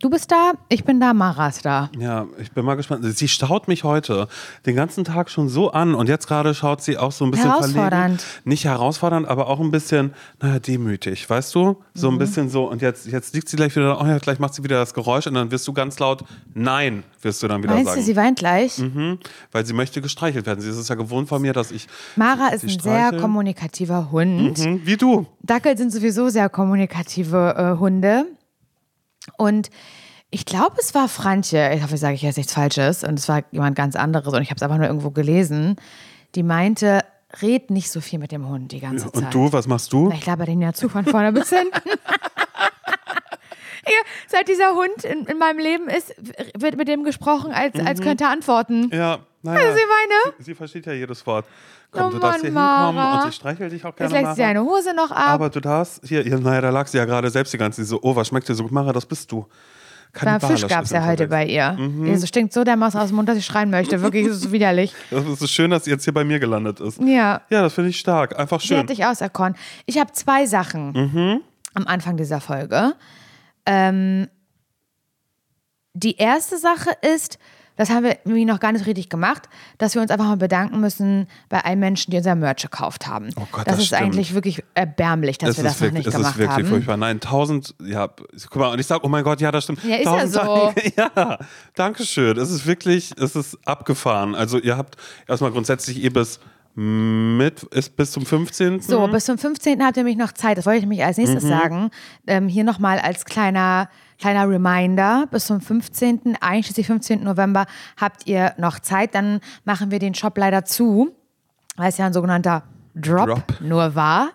Du bist da, ich bin da, Mara ist da. Ja, ich bin mal gespannt. Sie staut mich heute den ganzen Tag schon so an und jetzt gerade schaut sie auch so ein bisschen Herausfordernd. verlegen. Nicht herausfordernd, aber auch ein bisschen, naja, demütig, weißt du? So Mhm. ein bisschen so und jetzt, jetzt liegt sie gleich wieder, oh ja, gleich macht sie wieder das Geräusch und dann wirst du ganz laut, nein, wirst du dann wieder Meinst sagen. du, sie weint gleich? Mhm, weil sie möchte gestreichelt werden. Sie ist es ja gewohnt von mir, dass ich Mara ist ein sehr streichel. kommunikativer Hund. Mhm, wie du. Dackel sind sowieso sehr kommunikative äh, Hunde. Und ich glaube, es war Frantje, ich hoffe, ich sage ich jetzt nichts Falsches, und es war jemand ganz anderes, und ich habe es einfach nur irgendwo gelesen, die meinte, red nicht so viel mit dem Hund die ganze Zeit. Und du, was machst du? Na, Ich laber den ja zu von vorne bis hinten. ja, seit dieser Hund in, in meinem Leben ist, wird mit dem gesprochen, als, als könnte er antworten. Mhm. Ja, naja. Also sie meine? Sie, sie versteht ja jedes Wort. Komm, Oh du darfst Mann, hier hinkommen Mara. und ich streichel dich auch gerne lässt Mara. sie deine Hose noch ab. Aber du darfst, hier, hier, naja, da lag sie ja gerade selbst die ganze Zeit so, oh, was schmeckt dir so gut? Mara, das bist du. Beim Fisch gab es ist ja heute bei ihr. Mhm. Ihr so stinkt so dermaßen aus dem Mund, dass ich schreien möchte. Wirklich, es ist widerlich. Das ist schön, dass sie jetzt hier bei mir gelandet ist. Ja. Ja, das finde ich stark. Einfach Sie schön. hat dich auserkoren. Ich habe zwei Sachen Mhm. am Anfang dieser Folge. Ähm, die erste Sache ist, das haben wir irgendwie noch gar nicht richtig gemacht, dass wir uns einfach mal bedanken müssen bei allen Menschen, die unser Merch gekauft haben. Oh Gott, das, das ist stimmt. eigentlich wirklich erbärmlich, dass es wir das ist noch wirklich, nicht gemacht ist wirklich haben. furchtbar. Nein, tausend, ja, guck mal, und ich sage, oh mein Gott, ja, das stimmt. Ja, ist ja tausend so. Dank. Ja, danke schön. Es ist wirklich, es ist abgefahren. Also ihr habt erstmal grundsätzlich eh bis mit, ist bis zum 15. So, bis zum 15. habt ihr nämlich noch Zeit. Das wollte ich nämlich als nächstes Mhm. sagen. Ähm, hier nochmal als kleiner, kleiner Reminder. Bis zum 15., einschließlich 15. November, habt ihr noch Zeit. Dann machen wir den Shop leider zu, weil es ja ein sogenannter Drop, Drop. nur war.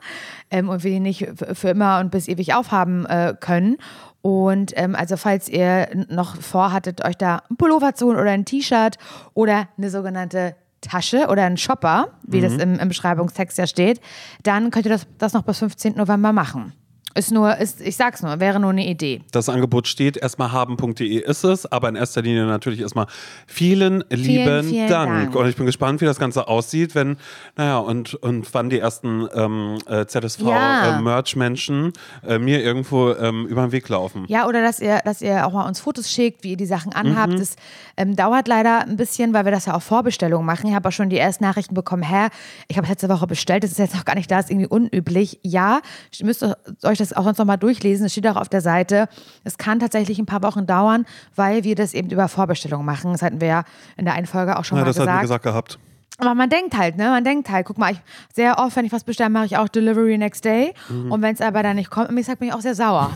Ähm, und wir den nicht für- immer und bis ewig aufhaben äh, können. Und ähm, also falls ihr noch vorhattet, euch da ein Pullover zu holen oder ein T-Shirt oder eine sogenannte Tasche oder ein Shopper, wie das im, im Beschreibungstext ja steht, dann könnt ihr das, das noch bis 15. November machen. Ist nur, ist, ich sag's nur, wäre nur eine Idee. Das Angebot steht, erstmal haben.de ist es, aber in erster Linie natürlich erstmal vielen lieben vielen Dank. Dank. Und ich bin gespannt, wie das Ganze aussieht, wenn, naja, und, und wann die ersten ähm, äh, Ja. ZSV-Merch-Menschen äh, mir irgendwo ähm, über den Weg laufen. Ja, oder dass ihr, dass ihr auch mal uns Fotos schickt, wie ihr die Sachen anhabt. Mhm. Das ähm, dauert leider ein bisschen, weil wir das ja auf Vorbestellung machen. Ich habe auch schon die ersten Nachrichten bekommen, hä, ich habe letzte Woche bestellt, das ist jetzt noch gar nicht da, ist irgendwie unüblich. Ja, ihr müsst euch das auch sonst noch mal durchlesen, es steht auch auf der Seite. Es kann tatsächlich ein paar Wochen dauern, weil wir das eben über Vorbestellung machen. Das hatten wir ja in der einen Folge auch schon Ja, mal das hatten wir gesagt. gesagt gehabt. Aber man denkt halt, ne? Man denkt halt, guck mal, ich, sehr oft, wenn ich was bestelle, mache ich auch Delivery next day. Mhm. Und wenn es aber dann nicht kommt, mir sagt bin ich auch sehr sauer.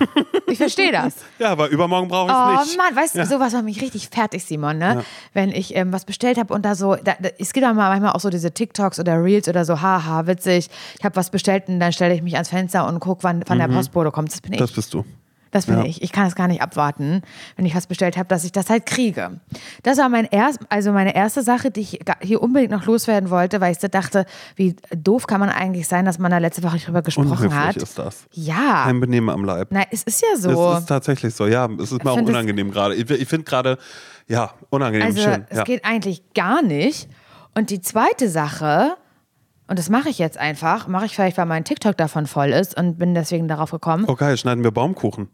ich verstehe das. Ja, aber übermorgen brauche ich es Oh nicht. Mann, weißt du, sowas macht mich richtig fertig, Simon, ne? Wenn ich ähm, was bestellt habe und da so, da, da, es gibt auch mal manchmal auch so diese TikToks oder Reels oder so, haha, witzig. Ich habe was bestellt und dann stelle ich mich ans Fenster und gucke, wann, wann der Postbote kommt. Das bin ich. Mhm. Das bist du. Das bin Ja. ich. Ich kann es gar nicht abwarten, wenn ich was bestellt habe, dass ich das halt kriege. Das war mein erst, also meine erste Sache, die ich hier unbedingt noch loswerden wollte, weil ich dachte, wie doof kann man eigentlich sein, dass man da letzte Woche nicht drüber gesprochen Unhöflich hat. ist das. Ja. Ein Benehmen am Leib. Na, es ist ja so. Es ist tatsächlich so, ja. Es ist mir auch unangenehm gerade. Ich, ich finde gerade, ja, unangenehm Also schön. es Ja. geht eigentlich gar nicht. Und die zweite Sache, und das mache ich jetzt einfach, mache ich vielleicht, weil mein TikTok davon voll ist und bin deswegen darauf gekommen. Oh geil, schneiden wir Baumkuchen.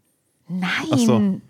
Nein. So.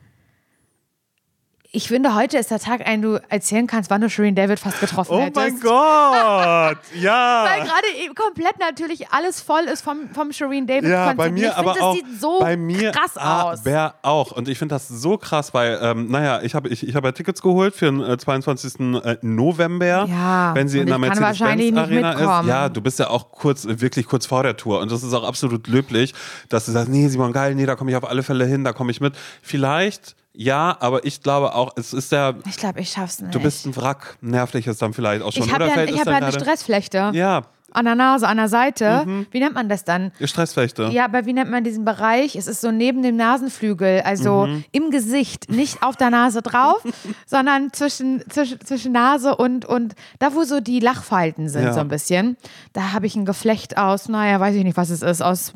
Ich finde, heute ist der Tag, an dem du erzählen kannst, wann du Shirin David fast getroffen Oh hättest. mein Gott! Ja! Weil gerade eben komplett natürlich alles voll ist vom, vom Shirin David Ja, bei ich mir finde, aber das auch. sieht so bei mir krass aus. aber auch. Und ich finde das so krass, weil, ähm, naja, ich habe ich, ich hab ja Tickets geholt für den äh, 22. äh, November. Ja, Wenn sie in der ich kann wahrscheinlich Mercedes-Benz nicht Arena ist. Ja, du bist ja auch kurz, wirklich kurz vor der Tour. Und das ist auch absolut löblich, dass du sagst, nee, Simon, geil, nee, da komme ich auf alle Fälle hin, da komme ich mit. Vielleicht, ja, aber ich glaube auch, es ist der, Ich glaube, ich schaff's nicht. du bist ein Wrack. Nervlich ist dann vielleicht auch schon. ich habe ja, ich hab ja eine Stressflechte. Ja, An der Nase, an der Seite. Wie nennt man das dann? ihr Stressfechte. Ja, aber wie nennt man diesen Bereich? Es ist so neben dem Nasenflügel, also Mhm. im Gesicht, nicht auf der Nase drauf, sondern zwischen, zwischen, zwischen Nase und, und da, wo so die Lachfalten sind, Ja. so ein bisschen. Da habe ich ein Geflecht aus, naja, weiß ich nicht, was es ist, aus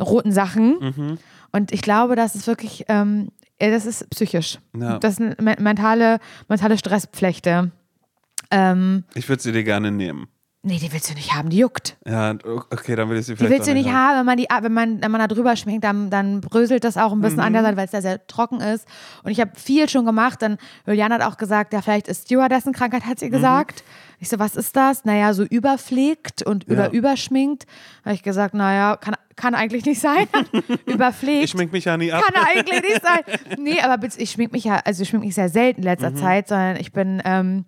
roten Sachen. Mhm. Und ich glaube, das ist wirklich, ähm, ja, das ist psychisch. Ja. Das sind me- mentale, mentale Stresspflechte. Ähm, Ich würde sie dir gerne nehmen. Nee, die willst du nicht haben, die juckt. Ja, okay, dann will ich sie Die vielleicht willst du nicht haben, wenn man, die, wenn man, wenn man da drüber schminkt, dann, dann bröselt das auch ein bisschen an der Seite, weil es da sehr trocken ist. Und ich habe viel schon gemacht. Dann, Julian hat auch gesagt, ja, vielleicht ist Stewardessen-Krankheit, hat sie gesagt. Ich so, was ist das? Naja, so überpflegt und über überschminkt. Habe ich gesagt, naja, kann, kann eigentlich nicht sein. Überpflegt. Ich schmink mich ja nie ab. Kann eigentlich nicht sein. Nee, aber ich schmink mich ja, also ich schmink mich sehr selten in letzter Mhm. Zeit, sondern ich bin, ähm,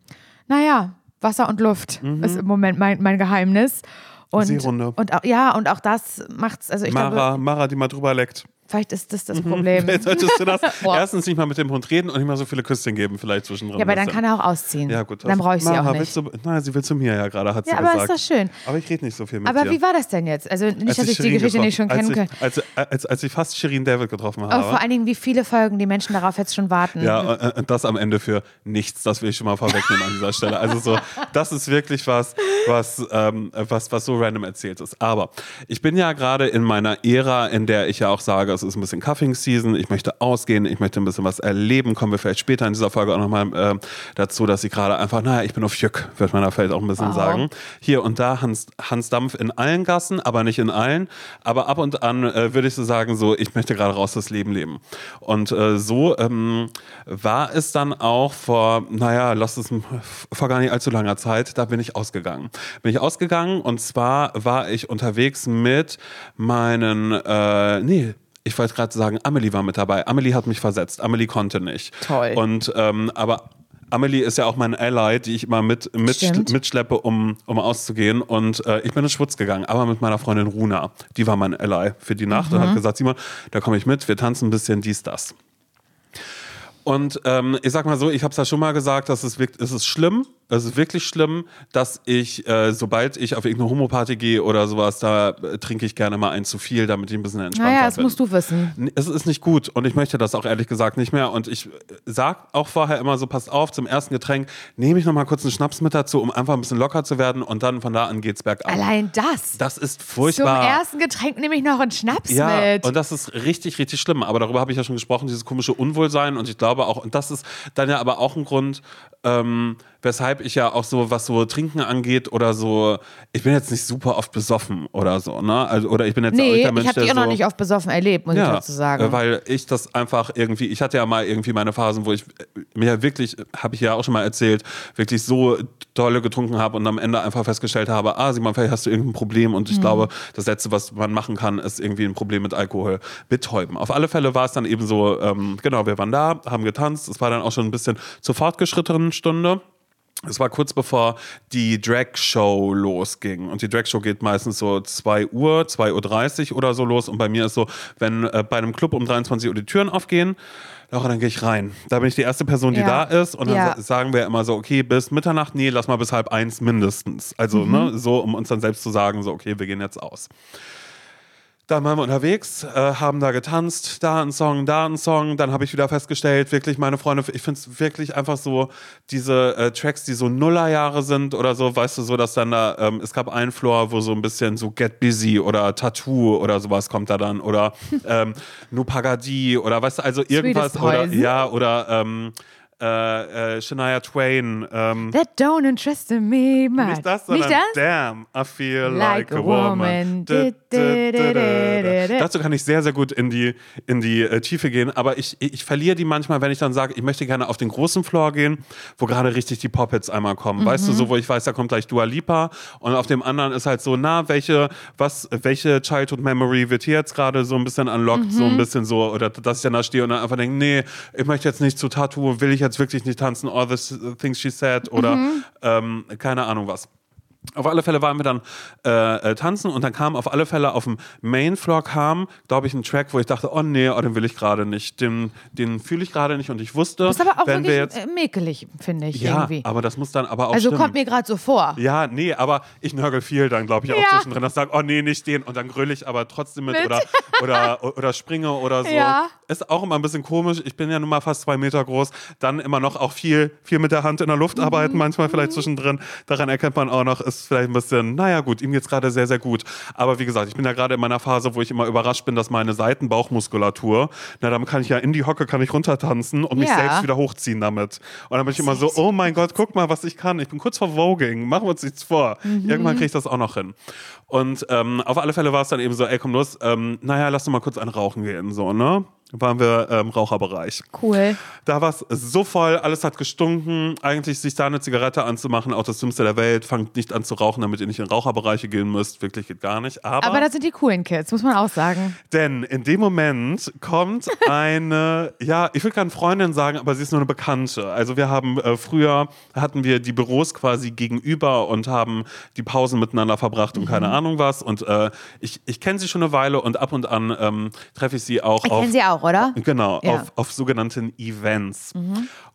naja, Wasser und Luft ist im Moment mein, mein Geheimnis. Und, Mhm. Seerunde. und auch, ja, und auch das macht's, also ich glaube, Mara, Mara, die mal drüber leckt. Vielleicht ist das das Problem. Vielleicht solltest du das erstens nicht mal mit dem Hund reden und nicht mal so viele Küsschen geben, vielleicht zwischendrin. Ja, aber dann kann er auch ausziehen. Ja, gut. Dann das- brauche ich sie Mara, auch nicht. Du, nein, sie will zu mir ja gerade, hat sie Ja, aber gesagt. ist doch schön. Aber ich rede nicht so viel mit Aber dir. wie war das denn jetzt? Also nicht, Als dass ich die Shirin Geschichte nicht schon kennen kann. als, ich- als, als, ich fast Shirin David getroffen habe. Aber vor allen Dingen, wie viele Folgen die Menschen darauf jetzt schon warten. Ja, äh, und das am Ende für nichts, das will ich schon mal vorwegnehmen an dieser Stelle. Also so, das ist wirklich was, was, ähm, was, was so random erzählt ist. Aber ich bin ja gerade in meiner Ära, in der ich ja auch sage, es ist ein bisschen Cuffing Season, ich möchte ausgehen, ich möchte ein bisschen was erleben, kommen wir vielleicht später in dieser Folge auch nochmal ähm, dazu, dass ich gerade einfach, naja, ich bin auf Jück, wird man da vielleicht auch ein bisschen Wow. sagen. Hier und da Hans, Hans Dampf in allen Gassen, aber nicht in allen. Aber ab und an äh, würde ich so sagen, so, ich möchte gerade raus das Leben leben. Und äh, so ähm, war es dann auch vor, naja, lass es vor gar nicht allzu langer Zeit, da bin ich ausgegangen. Bin ich ausgegangen und zwar war ich unterwegs mit meinen, äh, nee, ich wollte gerade sagen, Amelie war mit dabei. Amelie hat mich versetzt. Amelie konnte nicht. Toll. Und ähm, aber Amelie ist ja auch mein Ally, die ich immer mit, mit mitschleppe, um, um auszugehen. Und äh, ich bin in Schwutz gegangen, aber mit meiner Freundin Runa. Die war mein Ally für die Nacht und hat gesagt, Simon, da komme ich mit, wir tanzen ein bisschen dies, das. Und ähm, ich sag mal so, ich habe es ja schon mal gesagt, dass es, wirkt, es ist schlimm, es ist wirklich schlimm, dass ich, äh, sobald ich auf irgendeine Homoparty gehe oder sowas, da äh, trinke ich gerne mal ein zu viel, damit ich ein bisschen entspannter naja, das bin. musst du wissen. N- Es ist nicht gut und ich möchte das auch ehrlich gesagt nicht mehr. Und ich äh, sag auch vorher immer so, passt auf, zum ersten Getränk nehme ich noch mal kurz einen Schnaps mit dazu, um einfach ein bisschen locker zu werden und dann von da an geht's bergab. Allein das. Das ist Zum furchtbar. ersten Getränk nehme ich noch einen Schnaps Ja, mit. und das ist richtig, richtig schlimm. Aber darüber habe ich ja schon gesprochen, dieses komische Unwohlsein. Und ich glaube auch, und das ist dann ja aber auch ein Grund, ähm, weshalb ich ja auch so, was so Trinken angeht oder so, ich bin jetzt nicht super oft besoffen oder so, ne? Also, oder ich bin jetzt auch nee, der Mensch, ich habe dich auch so, noch nicht oft besoffen erlebt, muss ich dazu sagen. äh, Weil ich das einfach irgendwie, ich hatte ja mal irgendwie meine Phasen, wo ich äh, mir ja wirklich, habe ich ja auch schon mal erzählt, wirklich so dolle getrunken habe und am Ende einfach festgestellt habe, ah, Simon, vielleicht hast du irgendein Problem und Mhm. ich glaube, das Letzte, was man machen kann, ist irgendwie ein Problem mit Alkohol betäuben. Auf alle Fälle war es dann eben so, ähm, genau, wir waren da, haben getanzt, es war dann auch schon ein bisschen zur fortgeschrittenen Stunde. Es war kurz bevor die Drag-Show losging. Und die Drag-Show geht meistens so 2 Uhr, 2.30 Uhr oder so los. Und bei mir ist so, wenn äh, bei einem Club um 23 Uhr die Türen aufgehen, Laura, dann gehe ich rein. Da bin ich die erste Person, die Ja. da ist. Und dann Ja. sa- sagen wir immer so, okay, bis Mitternacht, nee, lass mal bis halb eins mindestens. Also, Mhm. ne, so, um uns dann selbst zu sagen, so, okay, wir gehen jetzt aus. Dann waren wir unterwegs, äh, haben da getanzt, da ein Song, da ein Song. Dann habe ich wieder festgestellt, wirklich meine Freunde, ich finde es wirklich einfach so, diese äh, Tracks, die so Nullerjahre sind oder so, weißt du, so, dass dann da, ähm, es gab einen Floor, wo so ein bisschen so Get Busy oder Tattoo oder sowas kommt da dann oder ähm, Nupagadi oder weißt du, also irgendwas oder ja, oder ähm, äh, äh, Shania Twain. Ähm, That don't interest me much. nicht das, sondern Nicht das? Damn, I feel like, Like a woman. Dazu kann ich sehr, sehr gut in die, in die äh, Tiefe gehen, aber ich, ich, verliere die manchmal, wenn ich dann sage, ich möchte gerne auf den großen Floor gehen, wo gerade richtig die Pop-Hits einmal kommen. Weißt du, Mhm. so, wo ich weiß, da kommt gleich Dua Lipa und auf dem anderen ist halt so, na, welche, was, welche Childhood Memory wird hier jetzt gerade so ein bisschen unlocked, so Mhm. ein bisschen so, oder dass ich dann da stehe und dann einfach denke, nee, ich möchte jetzt nicht zu Tattoo, will ich jetzt wirklich nicht tanzen, all the things she said oder Mhm. ähm, keine Ahnung was. Auf alle Fälle waren wir dann äh, äh, tanzen und dann kam auf alle Fälle auf dem Main Floor kam, glaube ich, ein Track, wo ich dachte, oh nee, oh, den will ich gerade nicht, den, den fühle ich gerade nicht und ich wusste, Das ist aber auch wenn wir wirklich jetzt äh, mäkelig, finde ich ja, irgendwie. aber das muss dann aber auch Also stimmen. kommt mir gerade so vor. Ja, nee, aber ich nörgel viel dann, glaube ich, auch Ja. zwischendrin. Das sagt, oh nee, nicht den. Und dann gröle ich aber trotzdem mit, Mit. Oder, oder, oder springe oder so. Ja. Ist auch immer ein bisschen komisch. Ich bin ja nun mal fast zwei Meter groß. Dann immer noch auch viel, viel mit der Hand in der Luft Mhm. arbeiten, manchmal vielleicht zwischendrin. Daran erkennt man auch noch, ist ist vielleicht ein bisschen, naja gut, ihm geht's gerade sehr, sehr gut. Aber wie gesagt, ich bin ja gerade in meiner Phase, wo ich immer überrascht bin, dass meine Seitenbauchmuskulatur, na, damit kann ich ja in die Hocke, kann ich runtertanzen und mich Ja. selbst wieder hochziehen damit. Und dann bin ich immer so, oh mein Gott, guck mal, was ich kann. Ich bin kurz vor Voging, machen wir uns nichts vor. Mhm. Irgendwann kriege ich das auch noch hin. Und ähm, auf alle Fälle war es dann eben so, ey, komm los, ähm, naja, lass doch mal kurz ein Rauchen gehen, so, ne? Waren wir im Raucherbereich. Cool. Da war es so voll, alles hat gestunken. Eigentlich sich da eine Zigarette anzumachen, auch das Dümmste der Welt. Fangt nicht an zu rauchen, damit ihr nicht in Raucherbereiche gehen müsst. Wirklich geht gar nicht. Aber, Aber das sind die coolen Kids, muss man auch sagen. denn in dem Moment kommt eine, ja, ich will keine Freundin sagen, aber sie ist nur eine Bekannte. Also wir haben äh, früher, hatten wir die Büros quasi gegenüber und haben die Pausen miteinander verbracht und Mhm. keine Ahnung was. Und äh, ich, ich kenne sie schon eine Weile und ab und an ähm, treffe ich sie auch Ich auf kenne sie auch, oder? Genau, Ja. auf, auf sogenannten Events.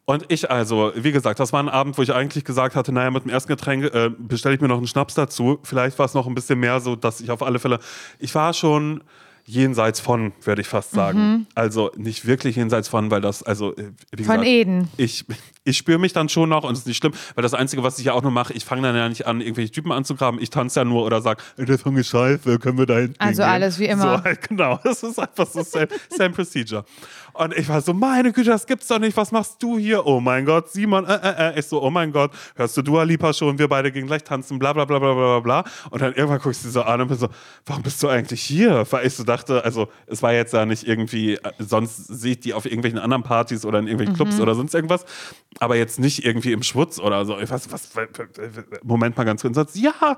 Und ich also, wie gesagt, das war ein Abend, wo ich eigentlich gesagt hatte, naja, mit dem ersten Getränk äh, bestelle ich mir noch einen Schnaps dazu. Vielleicht war es noch ein bisschen mehr so, dass ich auf alle Fälle, ich war schon jenseits von, würde ich fast sagen. Also nicht wirklich jenseits von, weil das, also, äh, wie Von gesagt, Eden. ich, ich spüre mich dann schon noch und es ist nicht schlimm, weil das Einzige, was ich ja auch nur mache, ich fange dann ja nicht an, irgendwelche Typen anzugraben. Ich tanze ja nur oder sage, der Song ist scheiße, können wir da hinten Also hingehen? alles wie immer. So, halt, genau, das ist einfach so same, same Procedure. Und ich war so, meine Güte, das gibt's doch nicht, was machst du hier? Oh mein Gott, Simon, äh, äh, äh. Ich so, oh mein Gott, hörst du Dua Lipa schon? Wir beide gehen gleich tanzen, bla bla bla bla bla bla. Und dann irgendwann guckst du sie so an und bin so, warum bist du eigentlich hier? Weil ich so dachte, also es war jetzt ja nicht irgendwie, äh, sonst sehe ich die auf irgendwelchen anderen Partys oder in irgendwelchen Clubs oder sonst irgendwas, aber jetzt nicht irgendwie im Schwutz oder so. Ich weiß, was, Moment mal ganz kurz. Und ja,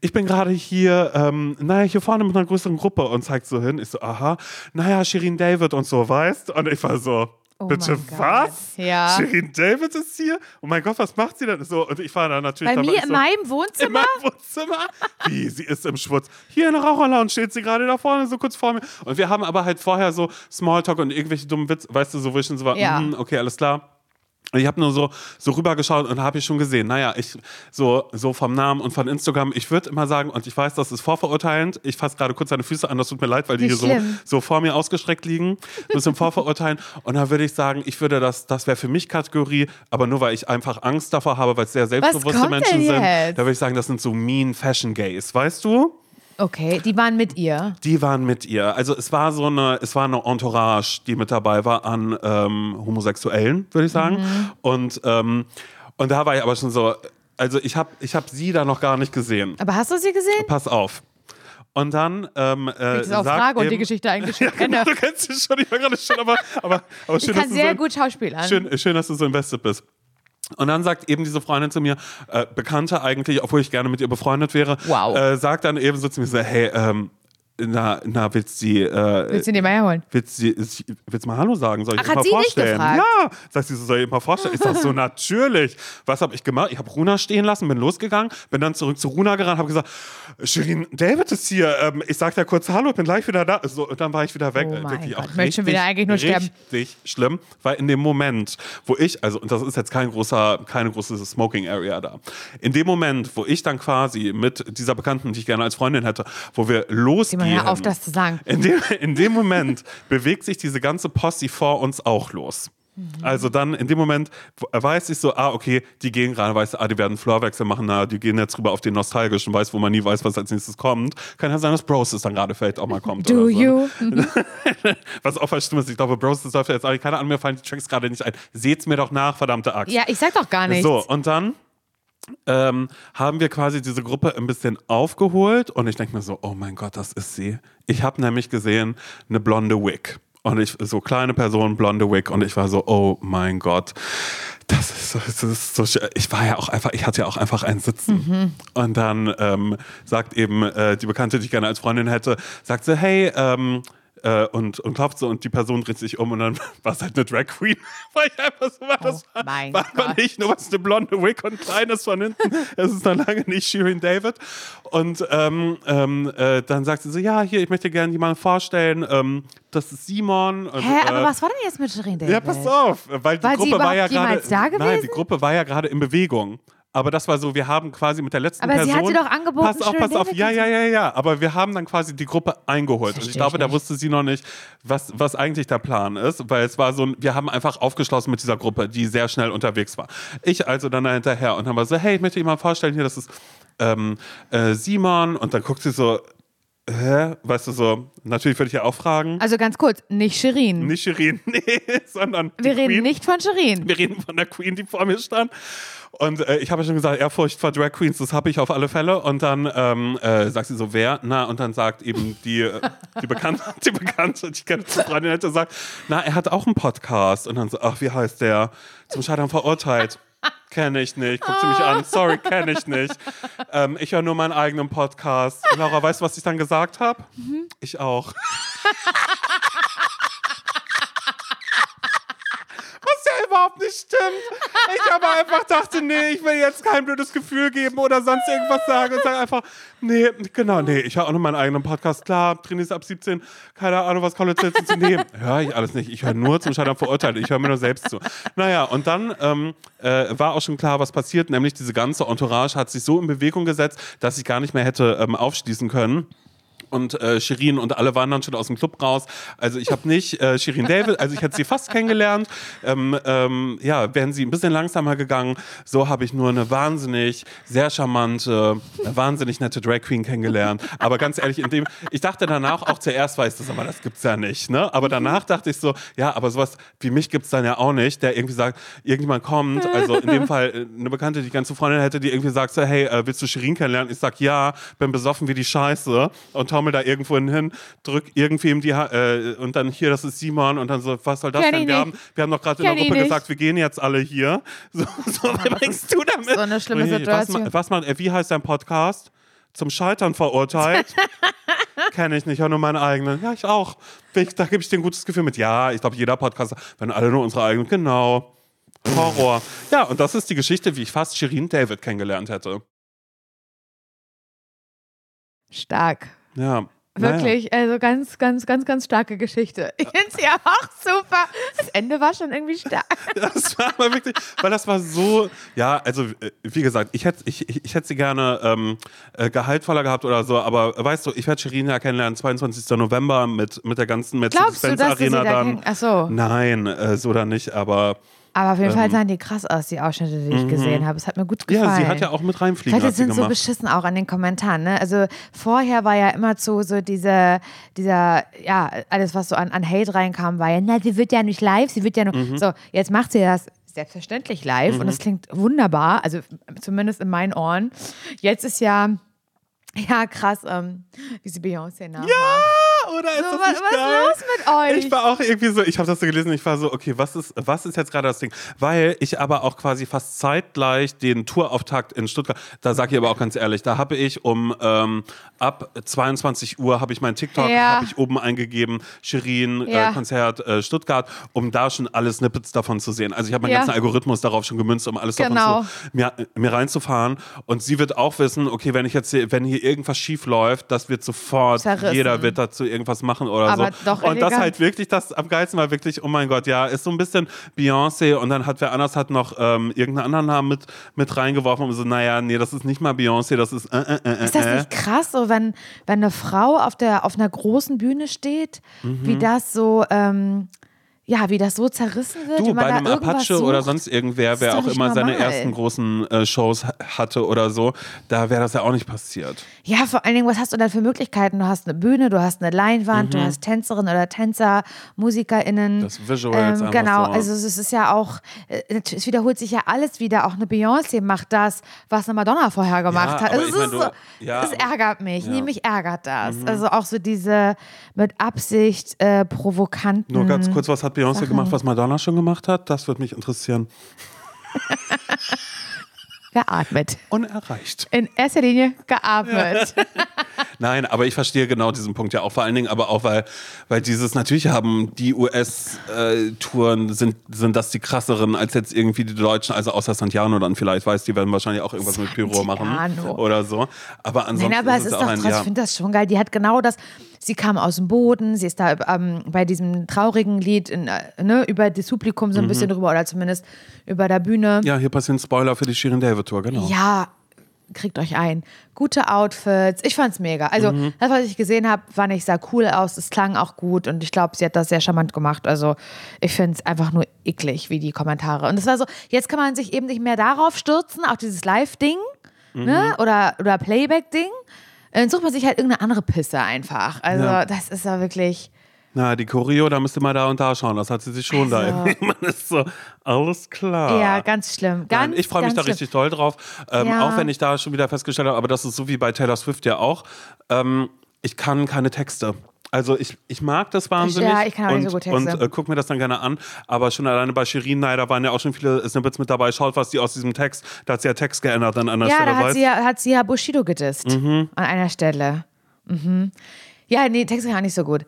ich bin gerade hier, ähm, naja, hier vorne mit einer größeren Gruppe und zeigt so hin. Ich so, aha, naja, Shirin David und so, weißt? Und ich war so, Oh bitte was? Ja. Shirin David ist hier? Oh mein Gott, was macht sie denn? So, und ich war da natürlich Bei mir in so, meinem in Wohnzimmer? meinem Wohnzimmer? Wie, sie ist im Schwutz. Hier in der Raucherlounge steht sie gerade da vorne, so kurz vor mir. Und wir haben aber halt vorher so Smalltalk und irgendwelche dummen Witze, weißt du, so wo ich schon so war, Ja. mhm, okay, alles klar. Ich habe nur so, so rübergeschaut und habe ich schon gesehen, naja, ich so, so vom Namen und von Instagram, ich würde immer sagen, und ich weiß, das ist vorverurteilend, ich fasse gerade kurz deine Füße an, das tut mir leid, weil die Nicht hier so, so vor mir ausgestreckt liegen, ein bisschen vorverurteilen. Und dann würde ich sagen, ich würde das, das wäre für mich Kategorie, aber nur weil ich einfach Angst davor habe, weil es sehr selbstbewusste kommt Menschen denn sind, jetzt? da würde ich sagen, das sind so mean Fashion Gays, weißt du? Okay, die waren mit ihr. Die waren mit ihr. Also es war so eine, es war eine Entourage, die mit dabei war an ähm, Homosexuellen, würde ich sagen. Mhm. Und, ähm, und da war ich aber schon so, also ich habe ich hab sie da noch gar nicht gesehen. Aber hast du sie gesehen? Pass auf. Und dann ähm, äh, Ich auch sagt Frage und die eben- Geschichte eigentlich schon Ja, genau, du kennst sie schon, ich war gerade schon, aber, aber, aber schön, Ich dass kann du sehr so, gut schauspielern. Schön, schön, dass du so invested bist. Und dann sagt eben diese Freundin zu mir, äh, Bekannte eigentlich, obwohl ich gerne mit ihr befreundet wäre, Wow. äh, sagt dann eben so zu mir so, hey, ähm, na, na, willst du die, äh, Willst du den mal herholen? willst du, willst du mal Hallo sagen? Soll ich Ach, hat mal vorstellen? Ja, sie so, soll ich mal vorstellen? Ich sag so, natürlich. Was habe ich gemacht? Ich habe Runa stehen lassen, bin losgegangen, bin dann zurück zu Runa gerannt, habe gesagt, Shirin David ist hier. Ähm, ich sag dir kurz Hallo, bin gleich wieder da. So, und dann war ich wieder weg. Oh mein Wirklich Gott, auch ich möchte schon wieder eigentlich nur sterben. Richtig schlimm, weil in dem Moment, wo ich, also, und das ist jetzt kein großer, keine große Smoking Area da. In dem Moment, wo ich dann quasi mit dieser Bekannten, die ich gerne als Freundin hätte, wo wir losgehen. Simon, hör auf, das zu sagen. In dem, in dem Moment bewegt sich diese ganze Posse vor uns auch los. Also dann in dem Moment weiß ich so, ah, okay, die gehen gerade, weiß, ah, die werden Floorwechsel machen, na, die gehen jetzt rüber auf den nostalgischen, weiß, wo man nie weiß, was als nächstes kommt. Kann ja sein, dass Bros dann gerade vielleicht auch mal kommt. Do so. you? Was auch voll stimmt ist, ich glaube, Bros läuft jetzt eigentlich keine Ahnung, mir fallen die Tracks gerade nicht ein. Seht's mir doch nach, verdammte Axt. Ja, ich sag doch gar nichts. So, und dann ähm, haben wir quasi diese Gruppe ein bisschen aufgeholt und ich denke mir so, oh mein Gott, das ist sie. Ich habe nämlich gesehen, eine blonde Wig. Und ich, so kleine Person, blonde Wig. Und ich war so, oh mein Gott. Das ist, so, das ist so, ich war ja auch einfach, ich hatte ja auch einfach ein Sitzen. Und dann ähm, sagt eben äh, die Bekannte, die ich gerne als Freundin hätte, sagt sie, hey, ähm, äh, und, und klopft so und die Person dreht sich um und dann war es halt eine Drag Queen. Weil ich einfach so war, das Oh war aber Gott. nicht nur was eine blonde Wig und kleines von hinten. Es ist noch lange nicht Shirin David. Und ähm, ähm, äh, dann sagt sie so, ja, hier, ich möchte gerne jemanden vorstellen. Ähm, das ist Simon. Und, Hä, aber äh, was war denn jetzt mit Shirin David? Ja, pass auf, weil die War sie Gruppe war ja gerade. Nein, die Gruppe war ja gerade in Bewegung. Aber das war so, wir haben quasi mit der letzten Aber sie Person. hat sie doch angeboten, Pass auf, pass auf. Ja, ja, ja, ja. Aber wir haben dann quasi die Gruppe eingeholt. Und ich glaube, ich da nicht. wusste sie noch nicht, was, was eigentlich der Plan ist. Weil es war so, ein, wir haben einfach aufgeschlossen mit dieser Gruppe, die sehr schnell unterwegs war. Ich also dann da hinterher und haben wir so, hey, ich möchte dir mal vorstellen, hier, das ist ähm, äh, Simon und dann guckt sie so, hä? Weißt du so, natürlich würde ich ja auch fragen. Also ganz kurz, nicht Shirin. Nicht Shirin, nee, sondern Wir reden Queen. nicht von Shirin. Wir reden von der Queen, die vor mir stand. Und äh, ich habe ja schon gesagt, Ehrfurcht vor Drag Queens, das habe ich auf alle Fälle. Und dann ähm, äh, sagt sie so, wer? Na, und dann sagt eben die, äh, die Bekannte, die Bekannte, die kenne Freundin hätte sagt, na, er hat auch einen Podcast. Und dann so, ach, wie heißt der? Zum Scheitern verurteilt. Kenne ich nicht. Guckt sie mich an. Sorry, kenne ich nicht. Ähm, ich höre nur meinen eigenen Podcast. Laura, weißt du, was ich dann gesagt habe? Ich auch. Was ja überhaupt nicht stimmt. Ich aber einfach dachte, nee, ich will jetzt kein blödes Gefühl geben oder sonst irgendwas sagen und sage einfach, nee, genau, nee, ich höre auch nur meinen eigenen Podcast. Klar, Trainees ab 17, keine Ahnung, was College jetzt zu nehmen. Höre ich alles nicht. Ich höre nur zum Scheitern verurteilt. Ich höre mir nur selbst zu. Naja, und dann ähm, äh, war auch schon klar, was passiert, nämlich diese ganze Entourage hat sich so in Bewegung gesetzt, dass ich gar nicht mehr hätte ähm, aufschließen können und äh, Shirin und alle waren dann schon aus dem Club raus. Also ich habe nicht äh, Shirin David, also ich hätte sie fast kennengelernt. Ähm, ähm, ja, wären sie ein bisschen langsamer gegangen. So habe ich nur eine wahnsinnig, sehr charmante, wahnsinnig nette Drag Queen kennengelernt. Aber ganz ehrlich, in dem, ich dachte danach auch zuerst, weiß das, aber das gibt's ja nicht. Ne? Aber danach dachte ich so, ja, aber sowas wie mich gibt's dann ja auch nicht, der irgendwie sagt, irgendjemand kommt. Also in dem Fall äh, eine Bekannte, die ich ganz zu Freundin hätte, die irgendwie sagt, so, hey, äh, willst du Shirin kennenlernen? Ich sag ja, bin besoffen wie die Scheiße und taumel da irgendwo hin, drück irgendwie ihm die Ha- äh, und dann hier, das ist Simon und dann so, was soll das Kenn denn? ich Wir haben, wir haben doch gerade in Kenn der ich Gruppe nicht. gesagt, wir gehen jetzt alle hier. So, so was bringst du damit? So eine schlimme Und ich, Situation. Was, was er? Wie heißt dein Podcast? Zum Scheitern verurteilt? Kenne ich nicht, ja nur meinen eigenen. Ja, ich auch. Ich, da gebe ich dir ein gutes Gefühl mit. Ja, ich glaube, jeder Podcast, wenn alle nur unsere eigenen, genau. Horror. Ja, und das ist die Geschichte, wie ich fast Shirin David kennengelernt hätte. Stark. Ja. Wirklich, also ganz, ganz, ganz, ganz starke Geschichte. Ich finde sie auch super. Das Ende war schon irgendwie stark. Das war aber wirklich, weil das war so, ja, also äh, wie gesagt, ich hätte ich, ich, hätte sie gerne ähm, äh, gehaltvoller gehabt oder so, aber weißt du, ich werde Shirin ja kennenlernen, 22. November mit, mit der ganzen Glaubst du, Mercedes-Benz dass du sie Arena da dann. Ach so. Nein, äh, so dann nicht, aber Aber auf jeden Fall Ähm, sahen die krass aus, die Ausschnitte, die ich gesehen habe. Es hat mir gut gefallen. Mhm. ja, sie hat ja auch mit reinfliegen Leute sind so beschissen auch an den Kommentaren. Ne? Also vorher war ja immer so, so diese, dieser, ja, alles, was so an, an Hate reinkam, war ja, na, sie wird ja nicht live, sie wird ja nur. Mhm. So, jetzt macht sie das selbstverständlich live und es klingt wunderbar, also zumindest in meinen Ohren. Jetzt ist ja, ja, krass, ähm, wie sie Beyoncé nachmacht. Oder ist So, das was, nicht was ist geil? los mit euch? Ich war auch irgendwie so, ich habe das so gelesen, ich war so, okay, was ist, was ist jetzt gerade das Ding? Weil ich aber auch quasi fast zeitgleich den Tourauftakt in Stuttgart, da sage ich aber auch ganz ehrlich, da habe ich um ähm, ab 22 Uhr habe ich mein TikTok, Ja. habe ich oben eingegeben, Shirin, Ja. äh, Konzert äh, Stuttgart, um da schon alle Snippets davon zu sehen. Also ich habe meinen Ja. ganzen Algorithmus darauf schon gemünzt, um alles Genau. davon zu, mir, mir reinzufahren. Und sie wird auch wissen, okay, wenn ich jetzt hier, wenn hier irgendwas schief läuft, das wird sofort, Zerrissen. jeder wird dazu irgendwas machen oder Aber so. doch und das elegant. halt wirklich, das am geilsten war wirklich, oh mein Gott, ja, ist so ein bisschen Beyoncé und dann hat wer anders hat noch ähm, irgendeinen anderen Namen mit, mit reingeworfen und so, naja, nee, das ist nicht mal Beyoncé, das ist äh, äh, äh, Ist das äh. nicht krass, so wenn, wenn eine Frau auf, der, auf einer großen Bühne steht, Mhm. wie das so, ähm, ja, wie das so zerrissen wird? Du, bei einem Apache sucht? oder sonst irgendwer, wer auch immer seine normal. ersten großen äh, Shows ha- hatte oder so, da wäre das ja auch nicht passiert. Ja, vor allen Dingen, was hast du dann für Möglichkeiten? Du hast eine Bühne, du hast eine Leinwand, du Mhm. hast Tänzerinnen oder Tänzer, MusikerInnen. Das Visuals ähm, Genau, so. also es ist ja auch, äh, es wiederholt sich ja alles wieder. Auch eine Beyoncé macht das, was eine Madonna vorher gemacht hat. aber Also es, mein, du- ja, es ärgert mich, ja. Mhm. nee, mich ärgert das. Also auch so diese mit Absicht äh, provokanten. Nur ganz kurz, was hat Beyoncé Sachen. gemacht, was Madonna schon gemacht hat? Das würde mich interessieren. Geatmet. Unerreicht. In erster Linie geatmet. Nein, aber ich verstehe genau diesen Punkt ja auch vor allen Dingen, aber auch weil, weil dieses natürlich haben die US-Touren sind sind das die krasseren als jetzt irgendwie die Deutschen, also außer Santiano dann vielleicht, weiß die werden wahrscheinlich auch irgendwas mit Pyro machen Santiano. oder so. Aber ansonsten Nein, aber es ist es doch ein ich ja. finde das schon geil. Die hat genau das. Sie kam aus dem Boden, sie ist da ähm, bei diesem traurigen Lied in, äh, ne, über das Publikum so ein bisschen drüber oder zumindest über der Bühne. Mhm. Ja, hier passieren Spoiler für die Shirin David Tour, genau. Ja, kriegt euch ein. Gute Outfits. Ich fand's mega. Also, Mhm. das, was ich gesehen habe, fand ich sah cool aus. Es klang auch gut und ich glaube, sie hat das sehr charmant gemacht. Also, ich finde es einfach nur eklig, wie die Kommentare. Und es war so, jetzt kann man sich eben nicht mehr darauf stürzen, auf dieses Live-Ding. ne? oder, oder Playback-Ding. Dann sucht man sich halt irgendeine andere Pisse einfach. Also Ja. das ist ja wirklich. Na, die Choreo, da müsste man da und da schauen. Das hat sie sich schon da. Also. Man ist so, alles klar. Ja, ganz schlimm. Ganz. Nein, ich freue mich da schlimm. richtig toll drauf. Ähm, Ja. Auch wenn ich da schon wieder festgestellt habe, aber das ist so wie bei Taylor Swift ja auch. Ähm, ich kann keine Texte. Also ich, ich mag das wahnsinnig Ja, ich kann auch und, nicht so gut Texte. und äh, guck mir das dann gerne an. Aber schon alleine bei Shirin, da waren ja auch schon viele Snippets mit dabei. Schaut, was die aus diesem Text, da hat sie ja Text geändert an der Ja, Stelle. da hat sie, ja, hat sie ja Bushido gedisst. Mhm. An einer Stelle. Mhm. Ja, nee, Text kann nicht so gut.